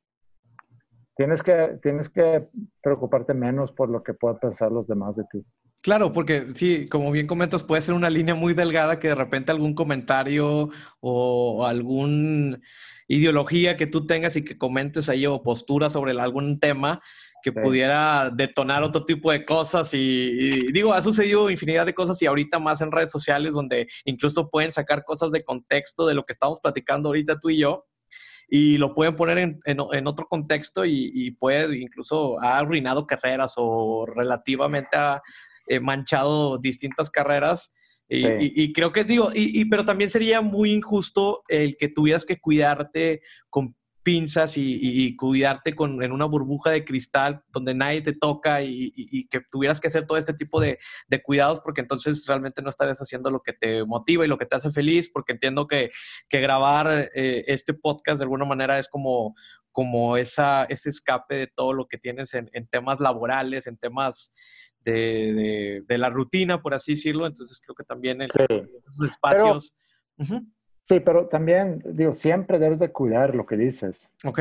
tienes que, tienes que preocuparte menos por lo que puedan pensar los demás de ti. Claro, porque sí, como bien comentas, puede ser una línea muy delgada que de repente algún comentario o algún ideología que tú tengas y que comentes ahí o postura sobre algún tema que pudiera detonar otro tipo de cosas y, digo, ha sucedido infinidad de cosas y ahorita más en redes sociales donde incluso pueden sacar cosas de contexto de lo que estamos platicando ahorita tú y yo y lo pueden poner en, en, otro contexto y, puede incluso ha arruinado carreras o relativamente ha eh, manchado distintas carreras. Y, y, creo que digo, y, pero también sería muy injusto el que tuvieras que cuidarte con pinzas y, cuidarte con, en una burbuja de cristal donde nadie te toca y, que tuvieras que hacer todo este tipo de, cuidados porque entonces realmente no estarías haciendo lo que te motiva y lo que te hace feliz porque entiendo que, grabar eh, este podcast de alguna manera es como, como esa, ese escape de todo lo que tienes en, temas laborales, en temas de, la rutina, por así decirlo. Entonces creo que también en esos espacios... Sí, pero también, digo, siempre debes de cuidar lo que dices. Ok.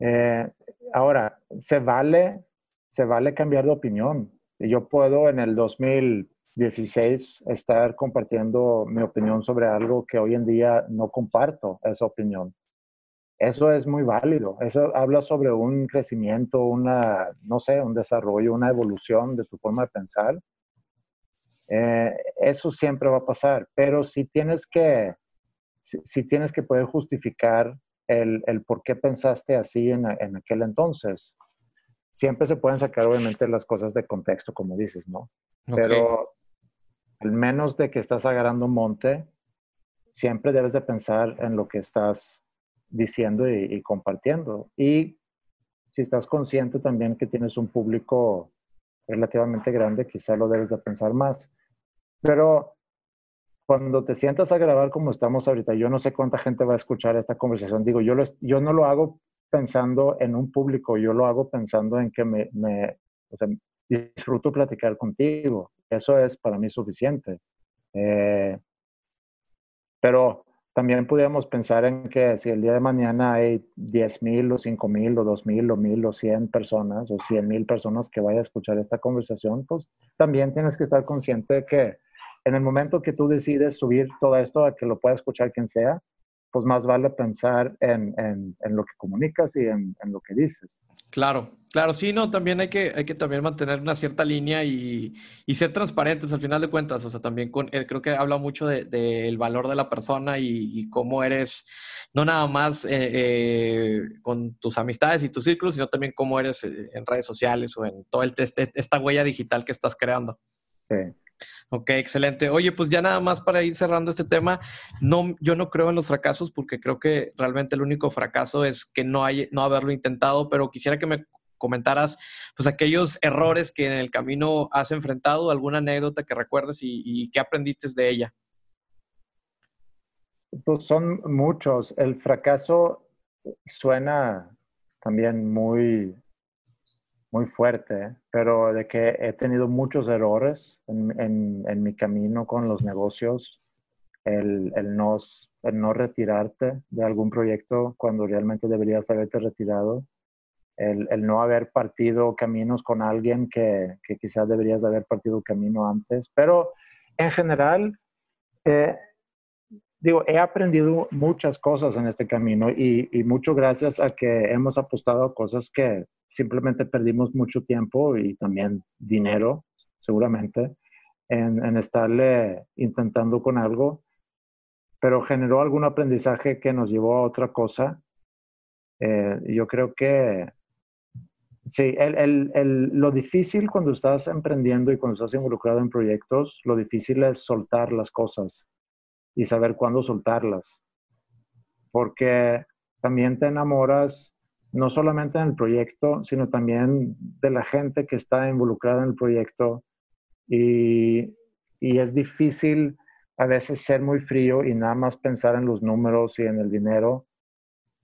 Eh, ahora, se vale, se vale cambiar de opinión. Yo puedo en el 2016 estar compartiendo mi opinión sobre algo que hoy en día no comparto esa opinión. Eso es muy válido. Eso habla sobre un crecimiento, una, no sé, un desarrollo, una evolución de tu forma de pensar eh, eso siempre va a pasar, pero si tienes que, si, tienes que poder justificar el, el, por qué pensaste así en, en, aquel entonces, siempre se pueden sacar obviamente las cosas de contexto, como dices, ¿no? Pero al menos de que estás agarrando monte, siempre debes de pensar en lo que estás diciendo y, y compartiendo. Y si estás consciente también que tienes un público relativamente grande, quizá lo debes de pensar más. Pero cuando te sientas a grabar como estamos ahorita, yo no sé cuánta gente va a escuchar esta conversación. Digo, yo, yo no lo hago pensando en un público, yo lo hago pensando en que me, me o sea, disfruto platicar contigo. Eso es para mí suficiente. Eh, pero también podríamos pensar en que si el día de mañana hay 10 mil o 5 mil o 2 mil o 1000 o 100 personas o 100 mil personas que vayan a escuchar esta conversación, pues también tienes que estar consciente de que en el momento que tú decides subir todo esto a que lo pueda escuchar quien sea, pues más vale pensar en, lo que comunicas y en, lo que dices. Claro, claro, sí, no, también hay que, hay que también mantener una cierta línea y, ser transparentes al final de cuentas, o sea, también con, eh, creo que habla mucho del de, valor de la persona y, cómo eres, no nada más eh, eh, con tus amistades y tus círculos, sino también cómo eres en redes sociales o en toda este, esta huella digital que estás creando. Sí. Ok, excelente. Oye, pues ya nada más para ir cerrando este tema, no, yo no creo en los fracasos porque creo que realmente el único fracaso es que no, hay, no haberlo intentado, pero quisiera que me comentaras pues aquellos errores que en el camino has enfrentado, alguna anécdota que recuerdes y, y qué aprendiste de ella. Pues son muchos. El fracaso suena también muy muy fuerte, pero de que he tenido muchos errores en, en, mi camino con los negocios, el, el, no, el no retirarte de algún proyecto cuando realmente deberías haberte retirado, el, el no haber partido caminos con alguien que, que, quizás deberías haber partido camino antes, pero en general, eh, digo, he aprendido muchas cosas en este camino y, y mucho gracias a que hemos apostado a cosas que simplemente perdimos mucho tiempo y también dinero, seguramente, en, en estarle intentando con algo. pero generó algún aprendizaje que nos llevó a otra cosa. Eh, yo creo que sí, el, el, lo difícil cuando estás emprendiendo y cuando estás involucrado en proyectos, lo difícil es soltar las cosas y saber cuándo soltarlas. Porque también te enamoras no solamente en el proyecto, sino también de la gente que está involucrada en el proyecto. Y, y es difícil a veces ser muy frío y nada más pensar en los números y en el dinero,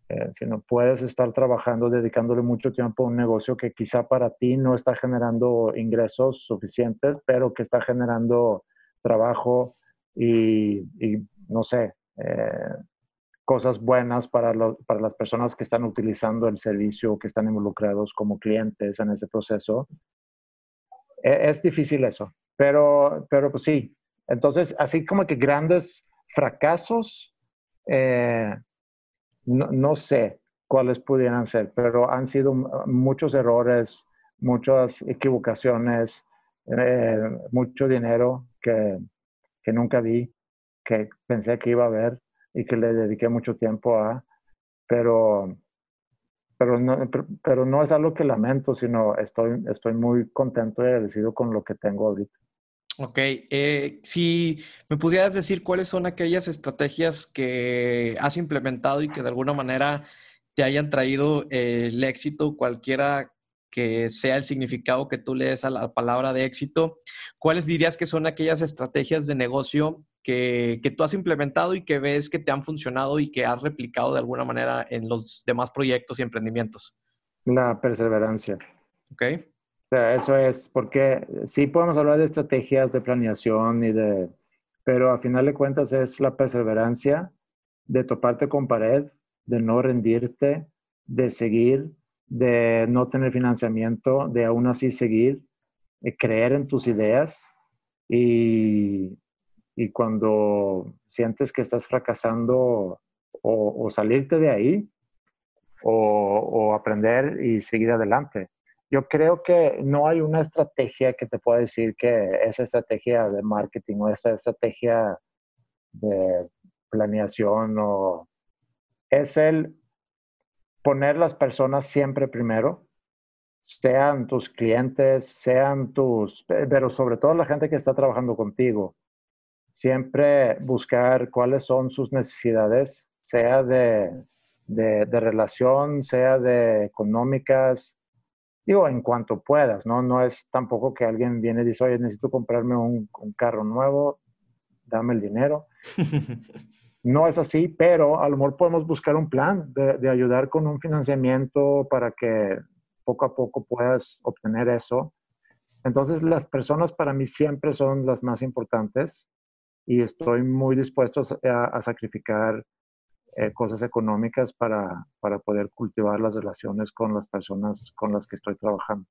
eh, sino puedes estar trabajando, dedicándole mucho tiempo a un negocio que quizá para ti no está generando ingresos suficientes, pero que está generando trabajo y, no sé, eh, cosas buenas para, para las personas que están utilizando el servicio, que están involucrados como clientes en ese proceso. E, es difícil eso, pero, pero pues sí, entonces, así como que grandes fracasos, eh, no, sé cuáles pudieran ser, pero han sido muchos errores, muchas equivocaciones, eh, mucho dinero que, nunca vi, que pensé que iba a haber y que le dediqué mucho tiempo a, pero, pero, no, pero no es algo que lamento, sino estoy, estoy muy contento y agradecido con lo que tengo ahorita. Ok, eh, si me pudieras decir cuáles son aquellas estrategias que has implementado y que de alguna manera te hayan traído eh, el éxito, cualquiera que sea el significado que tú le des a la palabra de éxito, ¿cuáles dirías que son aquellas estrategias de negocio que, que, tú has implementado y que ves que te han funcionado y que has replicado de alguna manera en los demás proyectos y emprendimientos? La perseverancia. Ok sea, eso es porque sí podemos hablar de estrategias de planeación y de, pero a final de cuentas es la perseverancia de toparte con pared, de no rendirte, de seguir, de no tener financiamiento, de aún así seguir, de creer en tus ideas y, y cuando sientes que estás fracasando o, salirte de ahí o, o aprender y seguir adelante. Yo creo que no hay una estrategia que te pueda decir que esa estrategia de marketing o esa estrategia de planeación o es el poner las personas siempre primero, sean tus clientes, sean tus, pero sobre todo la gente que está trabajando contigo. Siempre buscar cuáles son sus necesidades, sea de, de, relación, sea de económicas, digo, en cuanto puedas, ¿no? No es tampoco que alguien viene y dice, oye, necesito comprarme un, carro nuevo, dame el dinero. no es así, pero a lo mejor podemos buscar un plan de, ayudar con un financiamiento para que poco a poco puedas obtener eso. Entonces, las personas para mí siempre son las más importantes y estoy muy dispuesto a, a sacrificar eh, cosas económicas para, para poder cultivar las relaciones con las personas con las que estoy trabajando.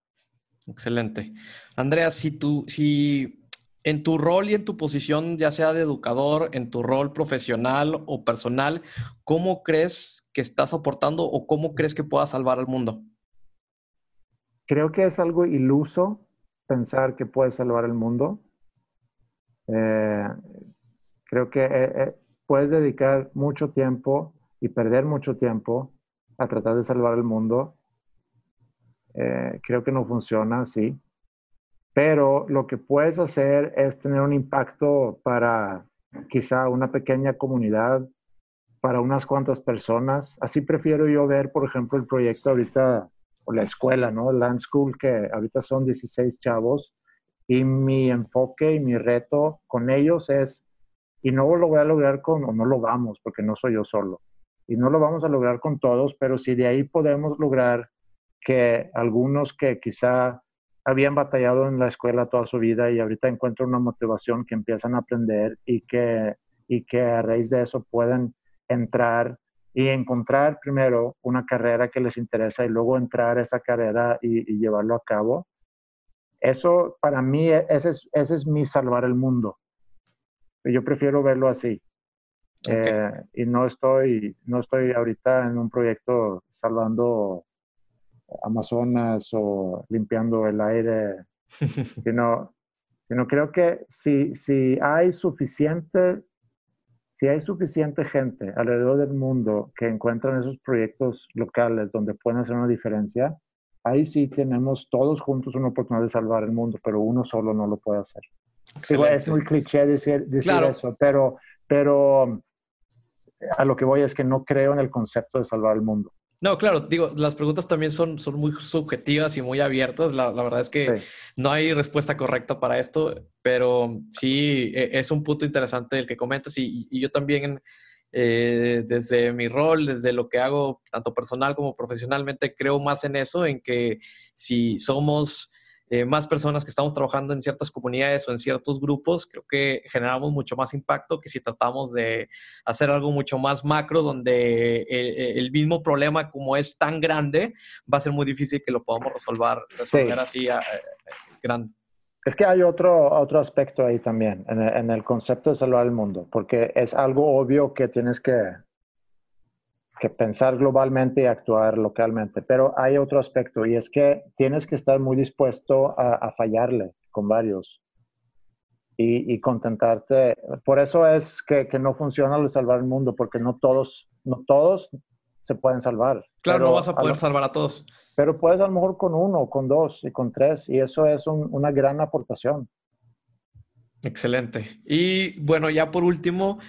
Excelente. Andrea, si tú, si en tu rol y en tu posición, ya sea de educador, en tu rol profesional o personal, ¿cómo crees que estás aportando o cómo crees que puedas salvar al mundo? Creo que es algo iluso pensar que puedes salvar el mundo. Eh, creo que eh, puedes dedicar mucho tiempo y perder mucho tiempo a tratar de salvar el mundo. Eh, creo que no funciona así. Pero lo que puedes hacer es tener un impacto para quizá una pequeña comunidad, para unas cuantas personas. Así prefiero yo ver, por ejemplo, el proyecto ahorita, o la escuela, ¿no? Land School, que ahorita son 16 chavos. Y mi enfoque y mi reto con ellos es y no lo voy a lograr con, o no lo vamos, porque no soy yo solo. Y no lo vamos a lograr con todos, pero si de ahí podemos lograr que algunos que quizá habían batallado en la escuela toda su vida y ahorita encuentran una motivación que empiezan a aprender y que, y que a raíz de eso pueden entrar y encontrar primero una carrera que les interesa y luego entrar a esa carrera y, y llevarlo a cabo. Eso para mí, ese es, ese es mi salvar el mundo. Yo prefiero verlo así. Eh, y no estoy, no estoy ahorita en un proyecto salvando Amazonas o limpiando el aire, sino, sino creo que si, si hay suficiente, si hay suficiente gente alrededor del mundo que encuentran esos proyectos locales donde pueden hacer una diferencia, ahí sí tenemos todos juntos una oportunidad de salvar el mundo, pero uno solo no lo puede hacer. es muy cliché decir, eso, pero, pero a lo que voy es que no creo en el concepto de salvar el mundo. No, claro, digo, las preguntas también son, son muy subjetivas y muy abiertas. La, verdad es que no hay respuesta correcta para esto, pero sí e, es un punto interesante el que comentas y, y yo también eh, desde mi rol, desde lo que hago, tanto personal como profesionalmente, creo más en eso, en que si somos eh, más personas que estamos trabajando en ciertas comunidades o en ciertos grupos, creo que generamos mucho más impacto que si tratamos de hacer algo mucho más macro, donde eh, el, mismo problema como es tan grande, va a ser muy difícil que lo podamos resolver, resolver así eh, grande. Es que hay otro, otro aspecto ahí también, en el, en el concepto de salvar el mundo, porque es algo obvio que tienes que que pensar globalmente y actuar localmente. Pero hay otro aspecto y es que tienes que estar muy dispuesto a, fallarle con varios y, contentarte. Por eso es que, no funciona lo de salvar el mundo, porque no todos, no todos se pueden salvar. Claro, no vas a poder salvar a todos. Pero puedes a lo mejor con uno, con dos y con tres, y eso es una gran aportación. Excelente. Y bueno, ya por último,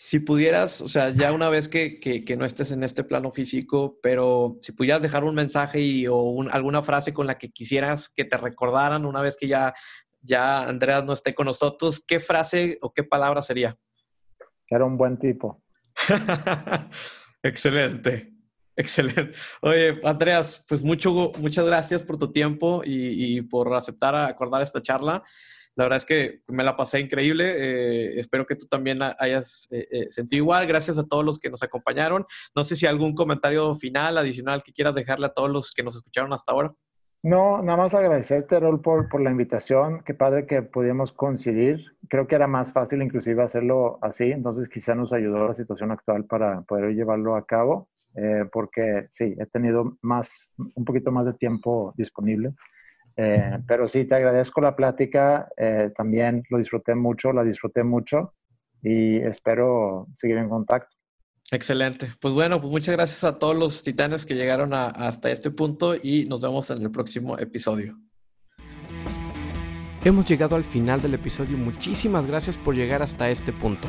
si pudieras, o sea, ya una vez que, que, no estés en este plano físico, pero si pudieras dejar un mensaje y, o alguna frase con la que quisieras que te recordaran una vez que ya, ya Andreas no esté con nosotros, ¿qué frase o qué palabra sería? Era un buen tipo. excelente, excelente. Oye, Andreas, pues mucho, muchas gracias por tu tiempo y, y por aceptar acordar esta charla. La verdad es que me la pasé increíble. Eh, espero que tú también hayas eh, eh, sentido igual. Gracias a todos los que nos acompañaron. No sé si algún comentario final, adicional que quieras dejarle a todos los que nos escucharon hasta ahora. No, nada más agradecerte, Rol, por, por la invitación. Qué padre que pudimos coincidir. Creo que era más fácil inclusive hacerlo así, entonces quizá nos ayudó la situación actual para poder llevarlo a cabo, porque sí, he tenido más, un poquito más de tiempo disponible. Eh, pero sí, te agradezco la plática, eh, también lo disfruté mucho, la disfruté mucho y espero seguir en contacto. Excelente. Pues bueno, pues muchas gracias a todos los titanes que llegaron hasta este punto y nos vemos en el próximo episodio. Hemos llegado al final del episodio. Muchísimas gracias por llegar hasta este punto.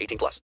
18 plus.